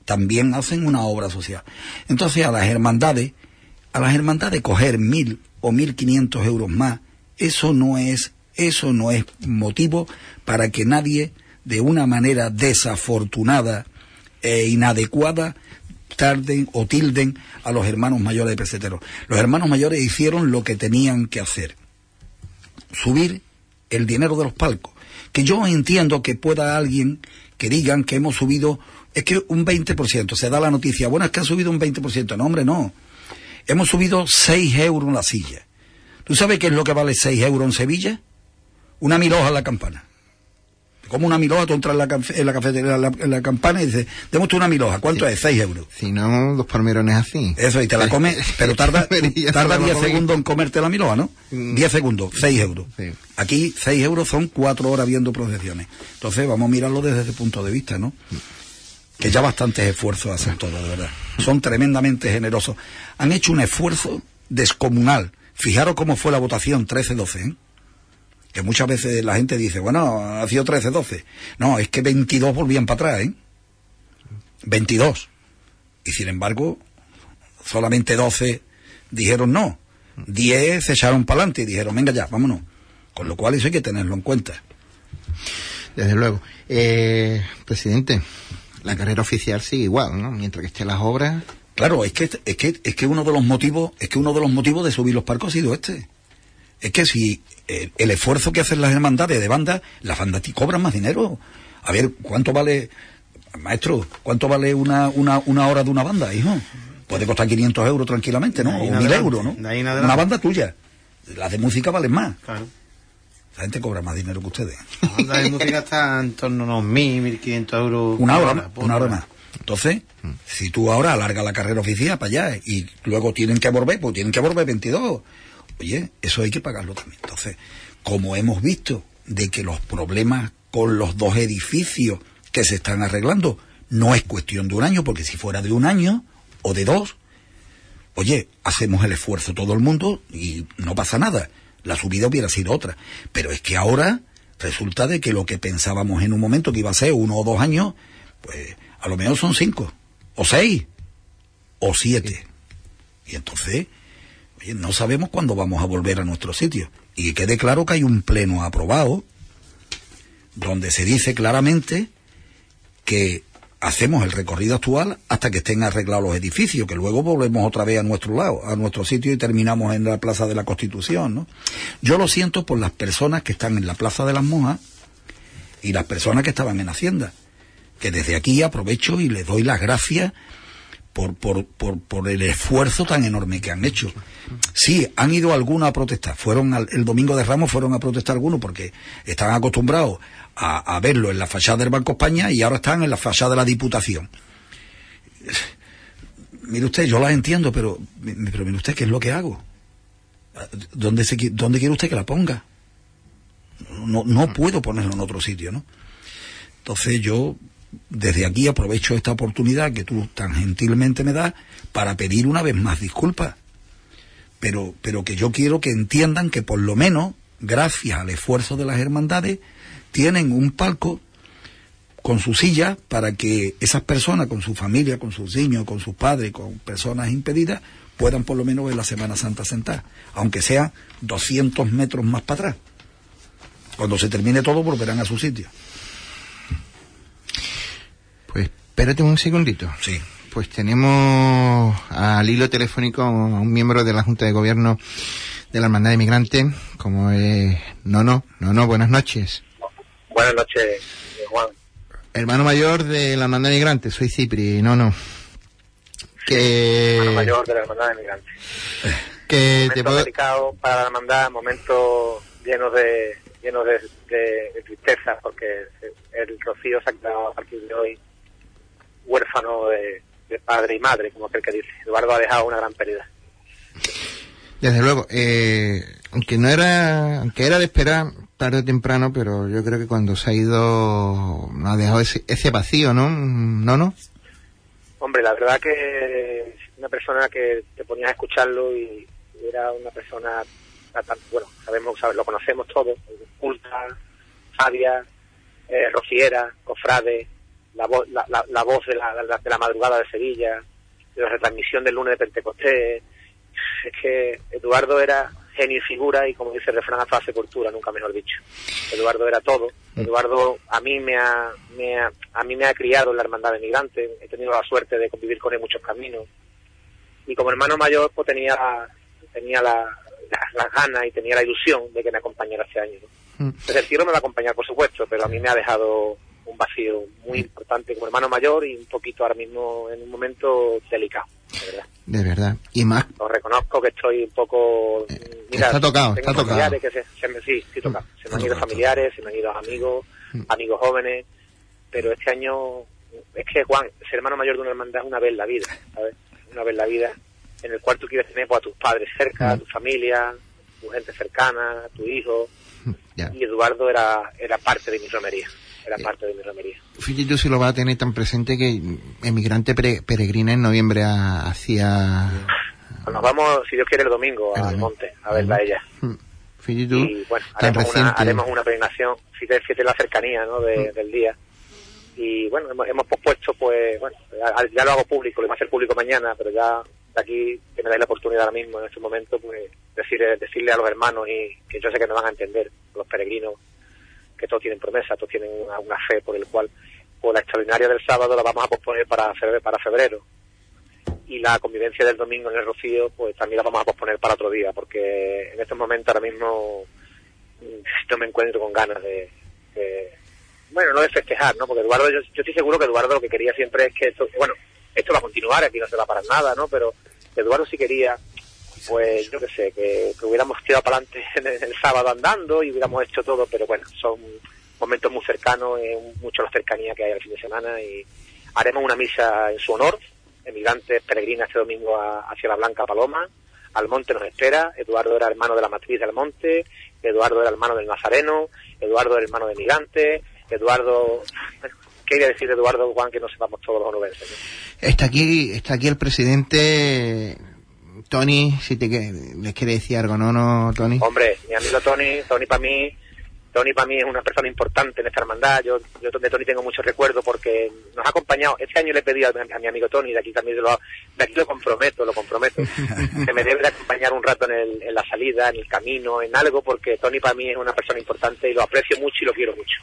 también hacen una obra social. Entonces a las hermandades, a las hermandades coger mil o mil quinientos euros más, eso no es, eso no es motivo para que nadie, de una manera desafortunada e inadecuada, tarden o tilden a los hermanos mayores de peseteros. Los hermanos mayores hicieron lo que tenían que hacer. Subir el dinero de los palcos. Que yo entiendo que pueda alguien que digan que hemos subido, es que un 20%, se da la noticia, bueno, es que ha subido un 20%, no hombre, no. hemos subido 6 euros la silla. ¿Tú sabes qué es lo que vale 6 euros en Sevilla? Una miloja en la campana. Como una miloja, tú entras en la, en la cafetería, en la, en la campana y dices, démoste una miloja, ¿cuánto es? 6 euros. Si no, dos palmerones así. Eso, y te la comes, pero tarda, [laughs] tarda saberlo 10 comer. segundos en comerte la miloja, ¿no? Mm. 10 segundos, 6 euros. Sí. Aquí 6 euros son 4 horas viendo procesiones. Entonces vamos a mirarlo desde ese punto de vista, ¿no? Que ya bastantes esfuerzos hacen todo, de verdad. Son tremendamente generosos. Han hecho un esfuerzo descomunal. Fijaros cómo fue la votación 13-12, ¿eh? Que muchas veces la gente dice, bueno, ha sido 13-12. No, es que 22 volvían para atrás, ¿eh? 22. Y sin embargo, solamente 12 dijeron no. 10 se echaron para adelante y dijeron, venga ya, vámonos. Con lo cual eso hay que tenerlo en cuenta. Desde luego. Eh, presidente, la carrera oficial sigue igual, ¿no? Mientras que estén las obras. Claro, es que, es que, es que uno de los motivos, es que uno de los motivos de subir los parcos ha sido este. Es que si eh, el esfuerzo que hacen las hermandades de banda, las bandas cobran más dinero. A ver, ¿cuánto vale, maestro, cuánto vale una, una, una hora de una banda, hijo? Puede costar 500 euros tranquilamente, ¿no? O 1000 adelante, euros, ¿no? Una banda tuya. Las de música valen más. Claro. La gente cobra más dinero que ustedes. La banda de música está en torno a unos 1.000, 1.500 euros. Una hora, por una hora más. Entonces, si tú ahora alargas la carrera oficial para allá y luego tienen que volver, pues tienen que volver 22. Oye, eso hay que pagarlo también. Entonces, como hemos visto de que los problemas con los dos edificios que se están arreglando no es cuestión de un año, porque si fuera de un año o de dos, oye, hacemos el esfuerzo todo el mundo y no pasa nada. La subida hubiera sido otra. Pero es que ahora resulta de que lo que pensábamos en un momento que iba a ser uno o dos años, pues a lo mejor son cinco, o seis, o siete. Y entonces, no sabemos cuándo vamos a volver a nuestro sitio. Y que quede claro que hay un pleno aprobado donde se dice claramente que hacemos el recorrido actual hasta que estén arreglados los edificios, que luego volvemos otra vez a nuestro lado, a nuestro sitio y terminamos en la Plaza de la Constitución, ¿no? Yo lo siento por las personas que están en la Plaza de las Monjas y las personas que estaban en Hacienda, que desde aquí aprovecho y les doy las gracias por, por, por, por el esfuerzo tan enorme que han hecho. Sí, han ido algunos a protestar. Fueron al- el domingo de Ramos fueron a protestar algunos porque estaban acostumbrados a, verlo en la fachada del Banco España y ahora están en la fachada de la Diputación. Mire usted, yo las entiendo, pero, pero mire usted, ¿qué es lo que hago? ¿Dónde, ¿Dónde quiere usted que la ponga? No, no puedo ponerlo en otro sitio, ¿no? Entonces yo desde aquí aprovecho esta oportunidad que tú tan gentilmente me das para pedir una vez más disculpas. Pero, pero que yo quiero que entiendan que por lo menos, gracias al esfuerzo de las hermandades, tienen un palco con su silla para que esas personas, con su familia, con sus niños, con sus padres, con personas impedidas, puedan por lo menos ver la Semana Santa sentada, aunque sea 200 metros más para atrás. Cuando se termine todo, volverán a su sitio. Pues espérate un segundito. Sí. Pues tenemos al hilo telefónico a un miembro de la Junta de Gobierno de la Hermandad de Migrantes, como es Nono. Nono, buenas noches. Buenas noches, Juan. Hermano mayor de la Hermandad de Migrantes, soy Cipri, Nono. Que, hermano mayor de la Hermandad de Migrantes. que te Momento puedo... delicado para la hermandad, momentos llenos de llenos de, de- de tristeza, porque el Rocío se ha quedado a partir de hoy huérfano de, de padre y madre, como aquel que dice. Eduardo ha dejado una gran pérdida. Desde luego, eh, aunque no era, aunque era de esperar tarde o temprano, pero yo creo que cuando se ha ido, nos ha dejado ese, ese vacío, ¿no? ¿No, no? Hombre, la verdad que una persona que te ponías a escucharlo y era una persona, tan- bueno, sabemos, sabe- lo conocemos todos, culta, sabia, eh, rociera, cofrade, la, voz la, la- la voz de la, la- de la madrugada de Sevilla, de la retransmisión del lunes de Pentecostés. Es que Eduardo era genio y figura y como dice el refrán, a sepultura, nunca mejor dicho. Eduardo era todo. Eduardo a mí me ha, me ha- a mí me ha criado en la hermandad de migrantes. He tenido la suerte de convivir con él muchos caminos. Y como hermano mayor, pues tenía tenía la, la- las ganas y tenía la ilusión de que me acompañara este año. ¿no? Mm. El cielo me va a acompañar, por supuesto, pero a mí me ha dejado vacío muy importante como hermano mayor y un poquito ahora mismo en un momento delicado, de verdad. De verdad. Y más. Lo reconozco que estoy un poco. Eh, está tocado, está tocado. Que se, se sí, sí, tocado. Se me han ido familiares, se me han ido amigos, mm. amigos jóvenes. Pero este año. Es que, Juan, ser hermano mayor de una hermandad es una vez en la vida, ¿sabes? Una vez la vida en el cual tú quieres tener pues, a tus padres cerca, a mm. tu familia, tu gente cercana, a tu hijo. Y Eduardo era, era parte de mi romería. Era eh, parte de mi romería. Fíjate si lo va a tener tan presente que Emigrante peregrina en noviembre hacia... Pues nos vamos, si Dios quiere, el domingo al monte a verla a ella. Mm. y bueno, haremos una, haremos una, peregrinación, fíjate, fíjate la cercanía ¿no? de, mm. del día. Y bueno, hemos, hemos pospuesto, pues, bueno, ya, lo hago público, lo voy a hacer público mañana, pero ya de aquí, que me dais la oportunidad ahora mismo, en este momento, pues decirle, decirle a los hermanos y que yo sé que me van a entender, los peregrinos, que todos tienen promesa, todos tienen una, fe por el cual, pues la extraordinaria del sábado la vamos a posponer para febrero, para febrero y la convivencia del domingo en el Rocío, pues también la vamos a posponer para otro día, porque en estos momentos ahora mismo mm, no me encuentro con ganas de, bueno, no de festejar, ¿no? Porque Eduardo, yo, yo, estoy seguro que Eduardo lo que quería siempre es que esto, bueno, esto va a continuar, aquí no se va a parar nada, ¿no? Pero Eduardo sí quería, pues yo qué sé, que, hubiéramos tirado para adelante [laughs] el, sábado andando y hubiéramos hecho todo, pero bueno, son momentos muy cercanos, mucho la cercanía que hay al fin de semana y haremos una misa en su honor, emigrantes peregrinas este domingo hacia la Blanca Paloma, al monte nos espera, Eduardo era hermano de la matriz del monte, Eduardo era hermano del Nazareno, Eduardo era hermano de emigrantes, Eduardo, [laughs] ¿qué iba a decir Eduardo Juan que no sepamos todos los onubenses? Está aquí, está aquí el presidente Tony, si te les quiere decir algo, ¿no, no, Tony? Hombre, mi amigo Tony, Tony para mí, Tony para mí es una persona importante en esta hermandad. Yo, yo de Tony tengo mucho recuerdo porque nos ha acompañado. Este año le he pedido a, mi amigo Tony, de aquí también lo, de aquí lo comprometo, lo comprometo, [laughs] que me debe de acompañar un rato en, el, en la salida, en el camino, en algo, porque Tony para mí es una persona importante y lo aprecio mucho y lo quiero mucho.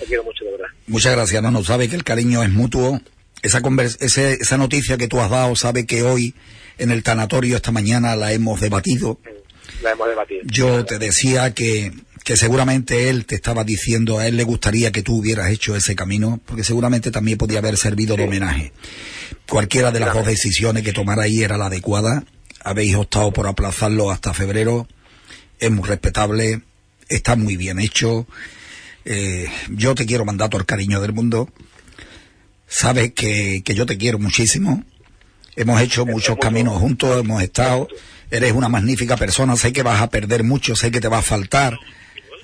Lo quiero mucho, de verdad. Muchas gracias, no, no sabe que el cariño es mutuo. Esa, ese, esa noticia que tú has dado, sabe que hoy en el tanatorio esta mañana la hemos debatido. La hemos debatido. Yo te decía que, que seguramente él te estaba diciendo, a él le gustaría que tú hubieras hecho ese camino, porque seguramente también podía haber servido de homenaje. Cualquiera de las dos decisiones que tomara ahí era la adecuada. Habéis optado por aplazarlo hasta febrero. Es muy respetable, está muy bien hecho. Eh, yo te quiero mandar todo el cariño del mundo. Sabes que, que yo te quiero muchísimo. Hemos hecho muchos caminos juntos, hemos estado. Eres una magnífica persona. Sé que vas a perder mucho, sé que te va a faltar,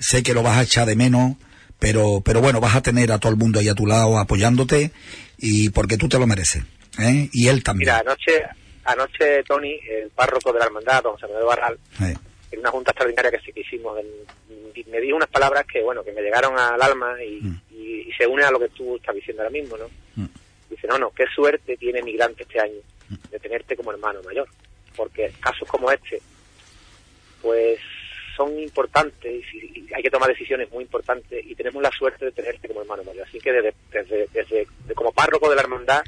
sé que lo vas a echar de menos, pero, pero bueno, vas a tener a todo el mundo ahí a tu lado apoyándote y porque tú te lo mereces. ¿eh? Y él también. Mira, anoche, anoche Tony, el párroco de la hermandad, don Samuel Barral, en una junta extraordinaria que, sí que hicimos, me dijo unas palabras que, bueno, que me llegaron al alma y, mm. y, se une a lo que tú estás diciendo ahora mismo, ¿no? Mm. Dice, no, no, qué suerte tiene migrante este año. De tenerte como hermano mayor, porque casos como este, pues son importantes y hay que tomar decisiones muy importantes y tenemos la suerte de tenerte como hermano mayor. Así que desde, desde, desde como párroco de la hermandad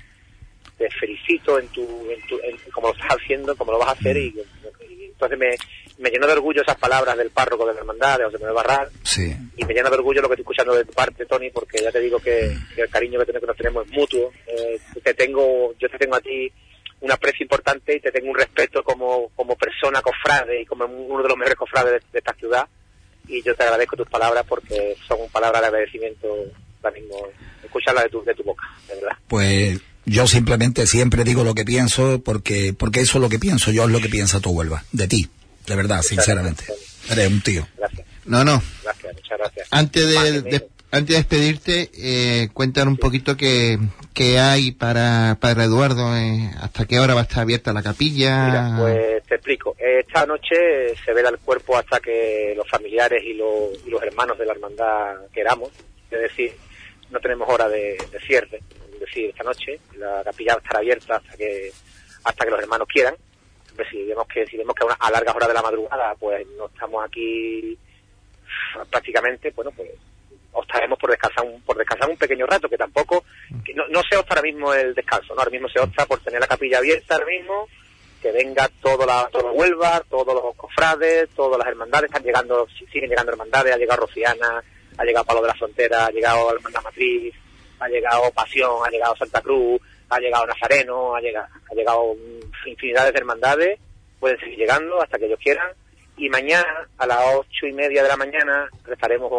te felicito en tu, en tu en, como lo estás haciendo, como lo vas a hacer y entonces me, me llenó de orgullo esas palabras del párroco de la hermandad, de José Manuel Barral. Sí. Y me llena de orgullo lo que estoy escuchando de tu parte, Tony, porque ya te digo que, el cariño que, nos tenemos es mutuo. Eh, te tengo, yo te tengo a ti un aprecio importante y te tengo un respeto como, como persona cofrade y como uno de los mejores cofrades de, esta ciudad. Y yo te agradezco tus palabras porque son palabras de agradecimiento ahora mismo, escucharlas de tu, de tu boca, de verdad. Pues yo simplemente siempre digo lo que pienso porque, porque eso es lo que pienso, yo es lo que piensa tu Huelva, de ti, de verdad, sinceramente. Eres un tío. Gracias. No, no. Gracias, muchas gracias. Antes de, antes de despedirte, eh, cuéntanos un poquito qué, qué hay para, para Eduardo, eh, hasta qué hora va a estar abierta la capilla. Mira, pues te explico. Esta noche se vela el cuerpo hasta que los familiares y los, y los hermanos de la hermandad queramos, es decir, no tenemos hora de, cierre decir, esta noche la capilla estará abierta hasta que hasta que los hermanos quieran. si vemos que si vemos que a, largas horas de la madrugada pues no estamos aquí prácticamente, bueno, pues optaremos por descansar un, por descansar un pequeño rato, que tampoco, que no, no se opta ahora mismo el descanso, ¿no? Ahora mismo se opta por tener la capilla abierta ahora mismo, que venga todo la, todo Huelva, todos los cofrades, todas las hermandades, están llegando, siguen llegando hermandades, ha llegado Rociana, ha llegado Palo de la Frontera, ha llegado Hermandad Matriz, ha llegado Pasión, ha llegado Santa Cruz, ha llegado Nazareno, ha llegado, ha llegado infinidades de hermandades, pueden seguir llegando hasta que ellos quieran. Y mañana, a las ocho y media de la mañana, rezaremos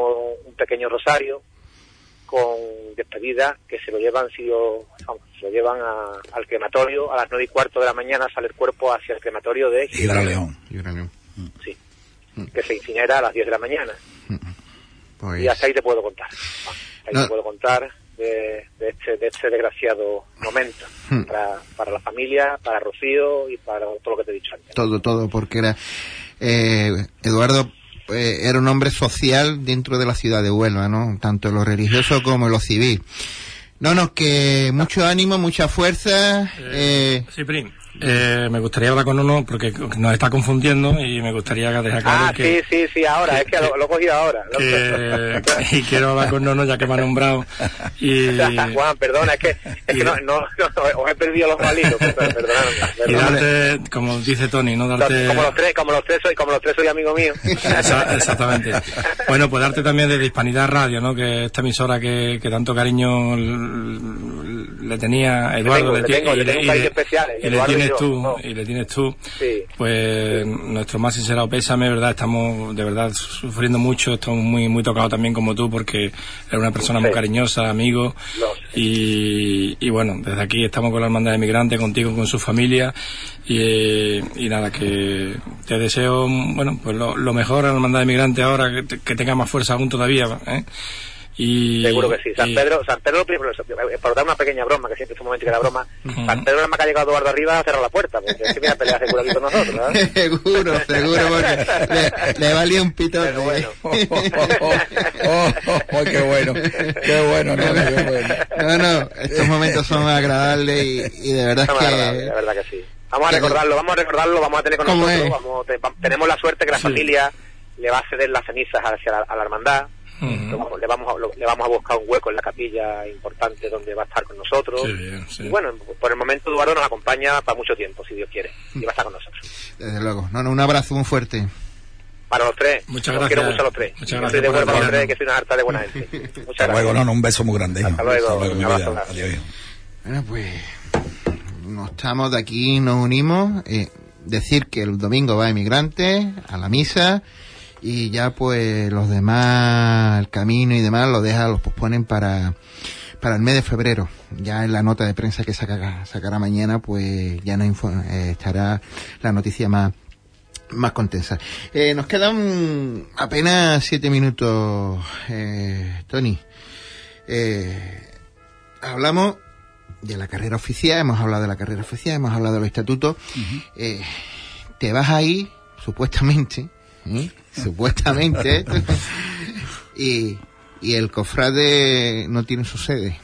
un pequeño rosario con despedida que se lo llevan, si se lo llevan al crematorio. A las nueve y cuarto de la mañana sale el cuerpo hacia el crematorio de Gibraleón. Sí. Que se incinera a las diez de la mañana. Pues y hasta ahí te puedo contar. Ahí te puedo contar de, este, de este desgraciado momento hmm. para, para la familia, para Rocío y para todo lo que te he dicho antes. Todo, todo, porque era eh, Eduardo eh, era un hombre social dentro de la ciudad de Huelva, ¿no? Tanto en lo religioso como en lo civil. No, no, que mucho ánimo, mucha fuerza. Eh, Prim. Eh, me gustaría hablar con uno porque nos está confundiendo y me gustaría dejar claro ah, sí, sí, sí, ahora, es que lo, he cogido ahora. [laughs] y quiero hablar con Nono ya que me ha nombrado. Y... [laughs] Juan, perdona, es que, es que no, no, os he perdido los malitos. Y darte, como dice Tony, no darte... Como los tres, como los tres soy, como los tres soy amigo mío. exactamente. Bueno, pues darte también de Hispanidad Radio, ¿no? Que esta emisora que, que tanto cariño le tenía Eduardo. Le tengo, le tengo, le, especial, y le tienes tú, y le tienes tú, pues nuestro más sincero pésame, ¿verdad? Estamos de verdad sufriendo mucho, estamos muy muy tocados también como tú, porque eres una persona muy cariñosa, amigo, y, y, bueno, desde aquí estamos con la hermandad de migrantes, contigo, con su familia, y, y nada, que te deseo, bueno, pues lo, mejor a la hermandad de migrantes ahora, que, que tenga más fuerza aún todavía, ¿eh? Seguro que sí. San Pedro, San Pedro, por dar una pequeña broma, que siempre es un momento que la broma, San Pedro nada más que ha llegado Eduardo arriba a cerrar la puerta, porque es que viene a pelear seguro aquí con nosotros, [laughs] seguro, seguro, porque le, valía un pito. Pero bueno. [laughs] oh, oh, qué bueno, qué bueno, no, qué bueno. No, no, estos momentos son agradables y, y de verdad es que... De verdad que sí. Vamos a recordarlo, vamos a recordarlo, vamos a tener con nosotros, vamos, tenemos la suerte que la familia le va a ceder las cenizas hacia la, a la hermandad, le, vamos a, le vamos a buscar un hueco en la capilla importante donde va a estar con nosotros. Y bueno, por el momento Eduardo nos acompaña para mucho tiempo, si Dios quiere, y va a estar con nosotros. Desde luego. No, no, un abrazo muy fuerte. Para los tres. Muchas gracias. quiero mucho a los tres. Muchas gracias. Soy de los tres, que soy una harta de buena gente. [laughs] Muchas Hasta luego, no, no, un beso muy grande. Hasta luego. un abrazo. Adiós. Bueno, pues nos estamos de aquí, nos unimos. Eh, decir que el domingo va emigrante a la misa y ya pues los demás, el camino y demás, los deja, los posponen para, para el mes de febrero. Ya en la nota de prensa que saca, sacará mañana, pues ya nos eh, estará la noticia más, más contensa. Eh, nos quedan apenas siete minutos, eh, Tony. Eh, hablamos de la carrera oficial, hemos hablado de la carrera oficial, hemos hablado de los estatutos. eh, te vas ahí, supuestamente, ¿eh? [laughs] supuestamente, y, y el cofrade no tiene su sede.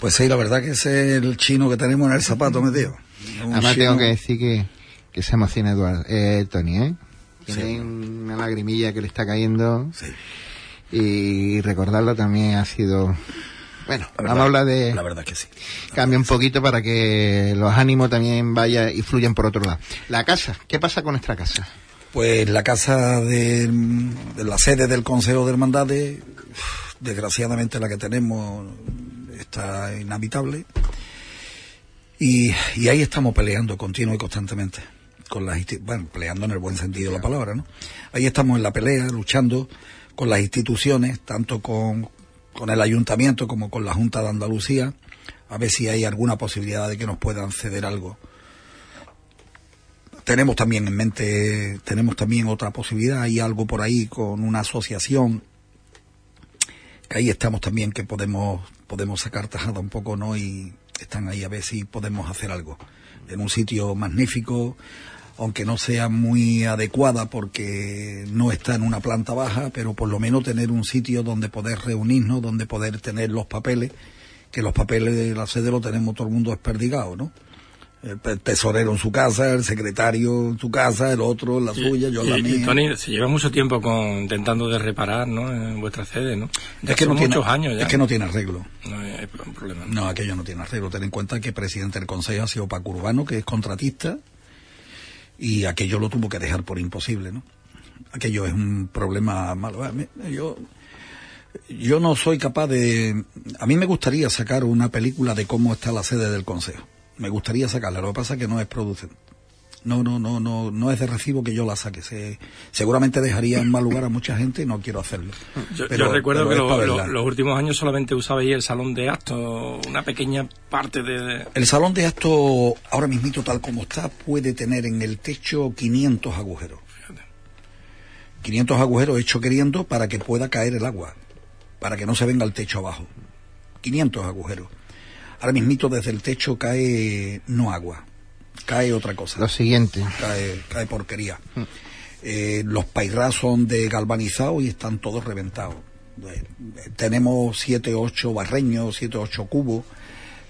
Pues sí, la verdad que ese es el chino que tenemos en el zapato metido. Además tengo que decir que, que se emociona Eduardo, eh, Tony, ¿eh? Tiene una lagrimilla que le está cayendo. Sí. Y recordarlo también ha sido bueno, vamos a hablar de... La verdad que sí. Cambia un poquito para que los ánimos también vayan y fluyan por otro lado. La casa, ¿qué pasa con nuestra casa? Pues la casa de, la sede del Consejo de Hermandades, desgraciadamente la que tenemos está inhabitable. Y, ahí estamos peleando continuo y constantemente. Con las bueno, peleando en el buen sentido de la palabra, ¿no? Ahí estamos en la pelea, luchando con las instituciones, tanto con, con el ayuntamiento como con la Junta de Andalucía, a ver si hay alguna posibilidad de que nos puedan ceder algo tenemos también en mente, tenemos también otra posibilidad, hay algo por ahí con una asociación, que ahí estamos también que podemos, podemos sacar tajada un poco, ¿no? Y están ahí a ver si podemos hacer algo. En un sitio magnífico, aunque no sea muy adecuada porque no está en una planta baja, pero por lo menos tener un sitio donde poder reunirnos, donde poder tener los papeles, que los papeles de la sede lo tenemos todo el mundo desperdigado, ¿no? El tesorero en su casa, el secretario en su casa, el otro en la suya, yo en la mía. Y Tony, se lleva mucho tiempo con, intentando de reparar, ¿no? En vuestra sede, ¿no? es que no muchos años ya. Es que no tiene arreglo. No hay problema. No, aquello no tiene arreglo. Ten en cuenta que el presidente del consejo ha sido Paco Urbano, que es contratista, y aquello lo tuvo que dejar por imposible, ¿no? Aquello es un problema malo. Yo yo no soy capaz de... A mí me gustaría sacar una película de cómo está la sede del Consejo. Me gustaría sacarla, lo que pasa es que no es producente. No, no, no, no, no es de recibo que yo la saque. Se, seguramente dejaría en mal lugar a mucha gente y no quiero hacerlo. Yo, recuerdo que los últimos años solamente usabais el salón de actos, una pequeña parte de... El salón de actos, ahora mismito tal como está, puede tener en el techo 500 agujeros. 500 agujeros hechos queriendo para que pueda caer el agua, para que no se venga el techo abajo. 500 agujeros. Ahora mismito desde el techo cae no agua, cae otra cosa. Lo siguiente. Cae, cae porquería. Mm. Eh, los pairras son de galvanizado y están todos reventados. Eh, tenemos siete, ocho barreños, siete, ocho cubos,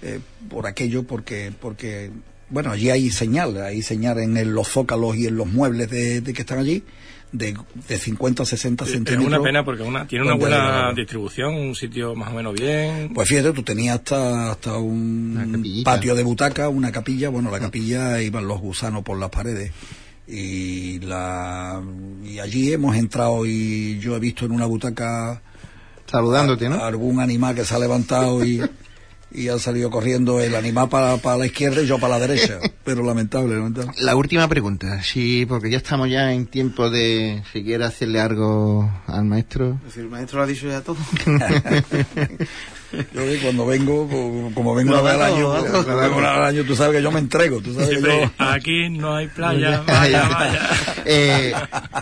eh, por aquello, porque, porque, bueno, allí hay señal, hay señal en los zócalos y en los muebles de que están allí, de, de 50 a 60 centímetros. Es una pena porque una, tiene una buena distribución, un sitio más o menos bien. Pues fíjate, tú tenías hasta, hasta un patio de butaca, una capilla, bueno, la capilla iban los gusanos por las paredes. Y, la, y allí hemos entrado y yo he visto en una butaca saludándote, ¿no? Algún animal que se ha levantado y y ha salido corriendo el animal para, para la izquierda y yo para la derecha. [laughs] Pero lamentable, lamentable. La última pregunta, sí, porque ya estamos ya en tiempo de si quiere hacerle algo al maestro. Si el maestro lo ha dicho ya todo. [laughs] yo cuando vengo, como vengo una vez al año, al año, tú sabes que yo me entrego. Tú sabes Aquí no hay [laughs] playa, vaya, vaya. Eh,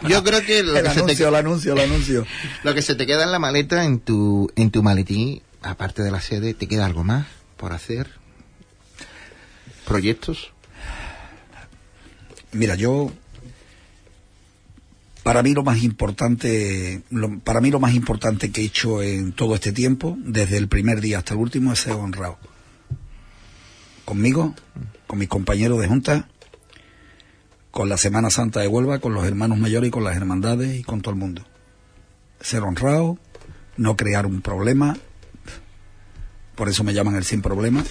yo creo que lo el que anuncio, se te, el anuncio, el anuncio. Lo que se te queda en la maleta, en tu, en tu maletín, aparte de la sede, ¿te queda algo más por hacer? ¿Proyectos? Mira, yo para mí lo más importante, para mí lo más importante que he hecho en todo este tiempo, desde el primer día hasta el último, es ser honrado. Conmigo, con mis compañeros de junta, con la Semana Santa de Huelva, con los hermanos mayores y con las hermandades y con todo el mundo. Ser honrado, no crear un problema, por eso me llaman el sin problema.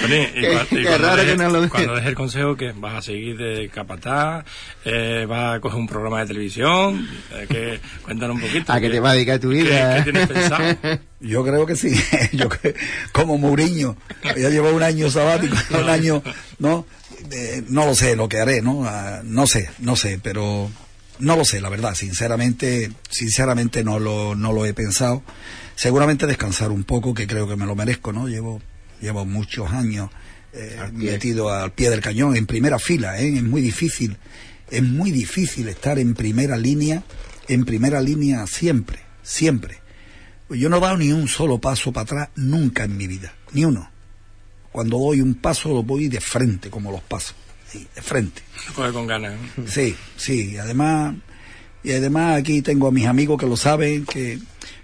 Tony, y, [laughs] cuando, dejes, el consejo, que vas a seguir de capataz, eh, vas a coger un programa de televisión, eh, que cuéntanos un poquito. ¿A qué te va a dedicar tu vida? ¿Qué, tienes pensado? [laughs] Yo creo que sí, [laughs] yo como Mourinho, ya llevo un año sabático, un año, ¿no? no lo sé lo que haré, ¿no? Ah, no sé, no sé, pero no lo sé, la verdad, sinceramente, sinceramente no lo, no lo he pensado seguramente descansar un poco, que creo que me lo merezco, ¿no? Llevo, llevo muchos años eh, metido al pie del cañón, en primera fila, ¿eh? Es muy difícil, es muy difícil estar en primera línea, en primera línea siempre, siempre. Yo no he dado ni un solo paso para atrás nunca en mi vida, ni uno. Cuando doy un paso lo voy de frente, como los pasos, de frente. [laughs] Coge con ganas. Sí, sí, además, y además aquí tengo a mis amigos que lo saben, que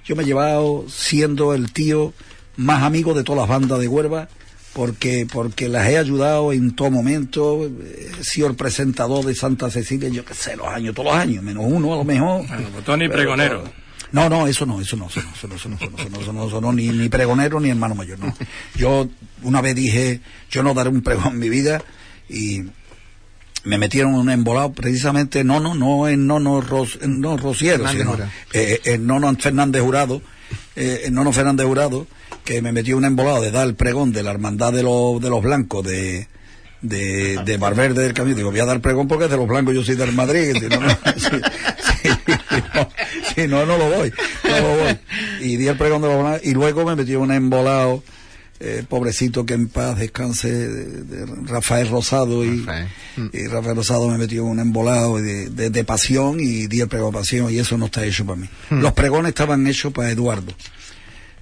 yo me he llevado siendo el tío más amigo de todas las bandas de Huerva, porque, porque las he ayudado en todo momento. He sido el presentador de Santa Cecilia, yo qué sé, los años, todos los años, menos uno a lo mejor. Bueno, Tony Pregonero. No, no, eso no, eso no, eso no, eso no, eso no, eso no, eso no, eso no, ni, ni pregonero ni hermano mayor, no. Yo una vez dije, yo no daré un pregón en mi vida y me metieron un embolado precisamente, no, no, no en Nono, Ros, no Rociero, sino eh, en Nono Fernández Jurado, eh, en Nono Fernández Jurado, que me metió un embolado de dar el pregón de la hermandad de, los de los blancos de, de, de del Camino. Digo, voy a dar pregón porque es de los blancos, yo soy del Madrid. Si no, [laughs] no, no, lo voy, no lo voy. Y di el pregón de los blancos y luego me metió un embolado eh, pobrecito que en paz descanse, de, Rafael Rosado y Rafael. y Rafael Rosado me metió un embolado de, de, pasión y di el pregón pasión y eso no está hecho para mí. Hmm. Los pregones estaban hechos para Eduardo.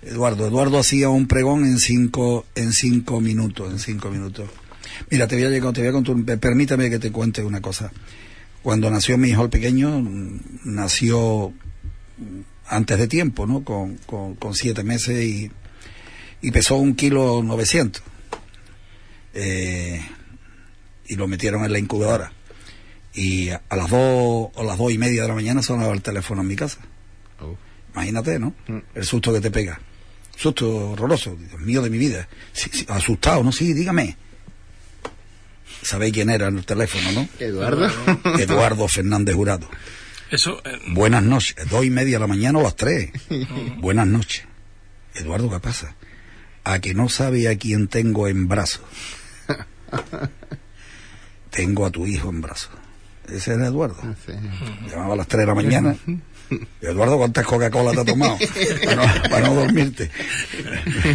Eduardo, Eduardo hacía un pregón en cinco, en cinco minutos, en cinco minutos. Mira, te voy a llegar, te voy a contar, permítame que te cuente una cosa. Cuando nació mi hijo el pequeño, nació antes de tiempo, ¿no? Con, con, con siete meses y y pesó un kilo 900. Eh, y lo metieron en la incubadora. Y a, las dos o las dos y media de la mañana sonaba el teléfono en mi casa. Oh. Imagínate, ¿no? Mm. El susto que te pega. Susto horroroso, Dios mío de mi vida. asustado, ¿no? Sí, dígame. Sabéis quién era en el teléfono, ¿no? Eduardo. [laughs] Eduardo Fernández Jurado. Eso. Eh, Buenas noches, dos y media de la mañana o las tres. [laughs] Buenas noches. Eduardo, ¿qué pasa? A que no sabe a quién tengo en brazos. [laughs] tengo a tu hijo en brazos. Ese era Eduardo. Llamaba a las tres de la mañana. Eduardo, ¿cuántas Coca-Cola te has tomado? [laughs] para, no, dormirte.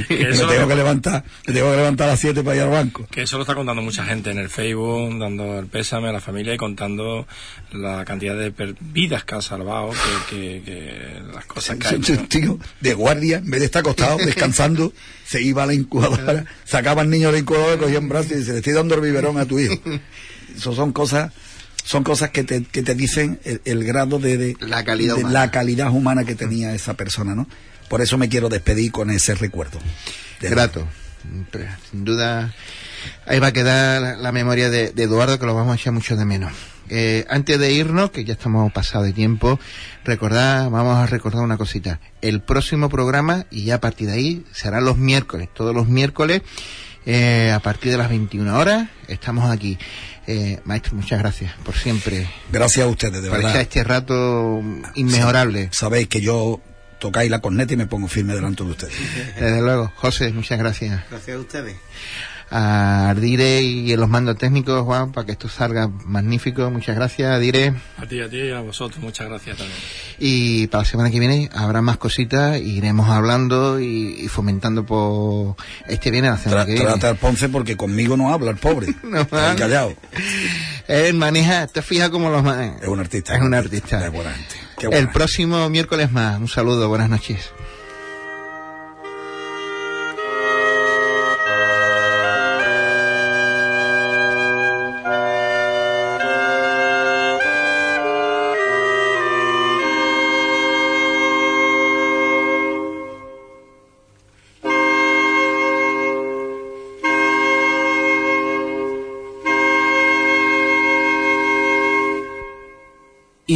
me tengo que levantar, me tengo que levantar a las 7 para ir al banco. Que eso lo está contando mucha gente en el Facebook, dando el pésame a la familia y contando la cantidad de vidas que ha salvado, que, las cosas que ha Tío, de guardia, en vez de estar acostado, [laughs] descansando, se iba a la incubadora, sacaba al niño de la incubadora, cogía en brazos y dice, le estoy dando el biberón a tu hijo. Eso son cosas son cosas que te, que te dicen el, grado de, la, calidad de la calidad humana que tenía esa persona, ¿no? Por eso me quiero despedir con ese recuerdo. Grato. Sin duda, ahí va a quedar la, memoria de, Eduardo, que lo vamos a echar mucho de menos. Eh, antes de irnos, que ya estamos pasados de tiempo, recordar, vamos a recordar una cosita. El próximo programa, y ya a partir de ahí, será los miércoles, todos los miércoles, eh, a partir de las 21 horas, estamos aquí. Eh, maestro, muchas gracias por siempre. Gracias a ustedes, de verdad. este rato inmejorable. Sabéis que yo tocáis la corneta y me pongo firme delante de ustedes. Desde luego. José, muchas gracias. Gracias a ustedes a Ardire y a los mandos técnicos, Juan, para que esto salga magnífico. Muchas gracias, Ardire. A ti, a ti y a vosotros, muchas gracias también. Y para la semana que viene habrá más cositas, iremos hablando y, fomentando por este viene la semana que viene. Trata al Ponce porque conmigo no habla el pobre. [laughs] no, callado. Él maneja, te fijas como los Es un artista. Es un artista. Es buena gente. el próximo miércoles más. Un saludo, buenas noches.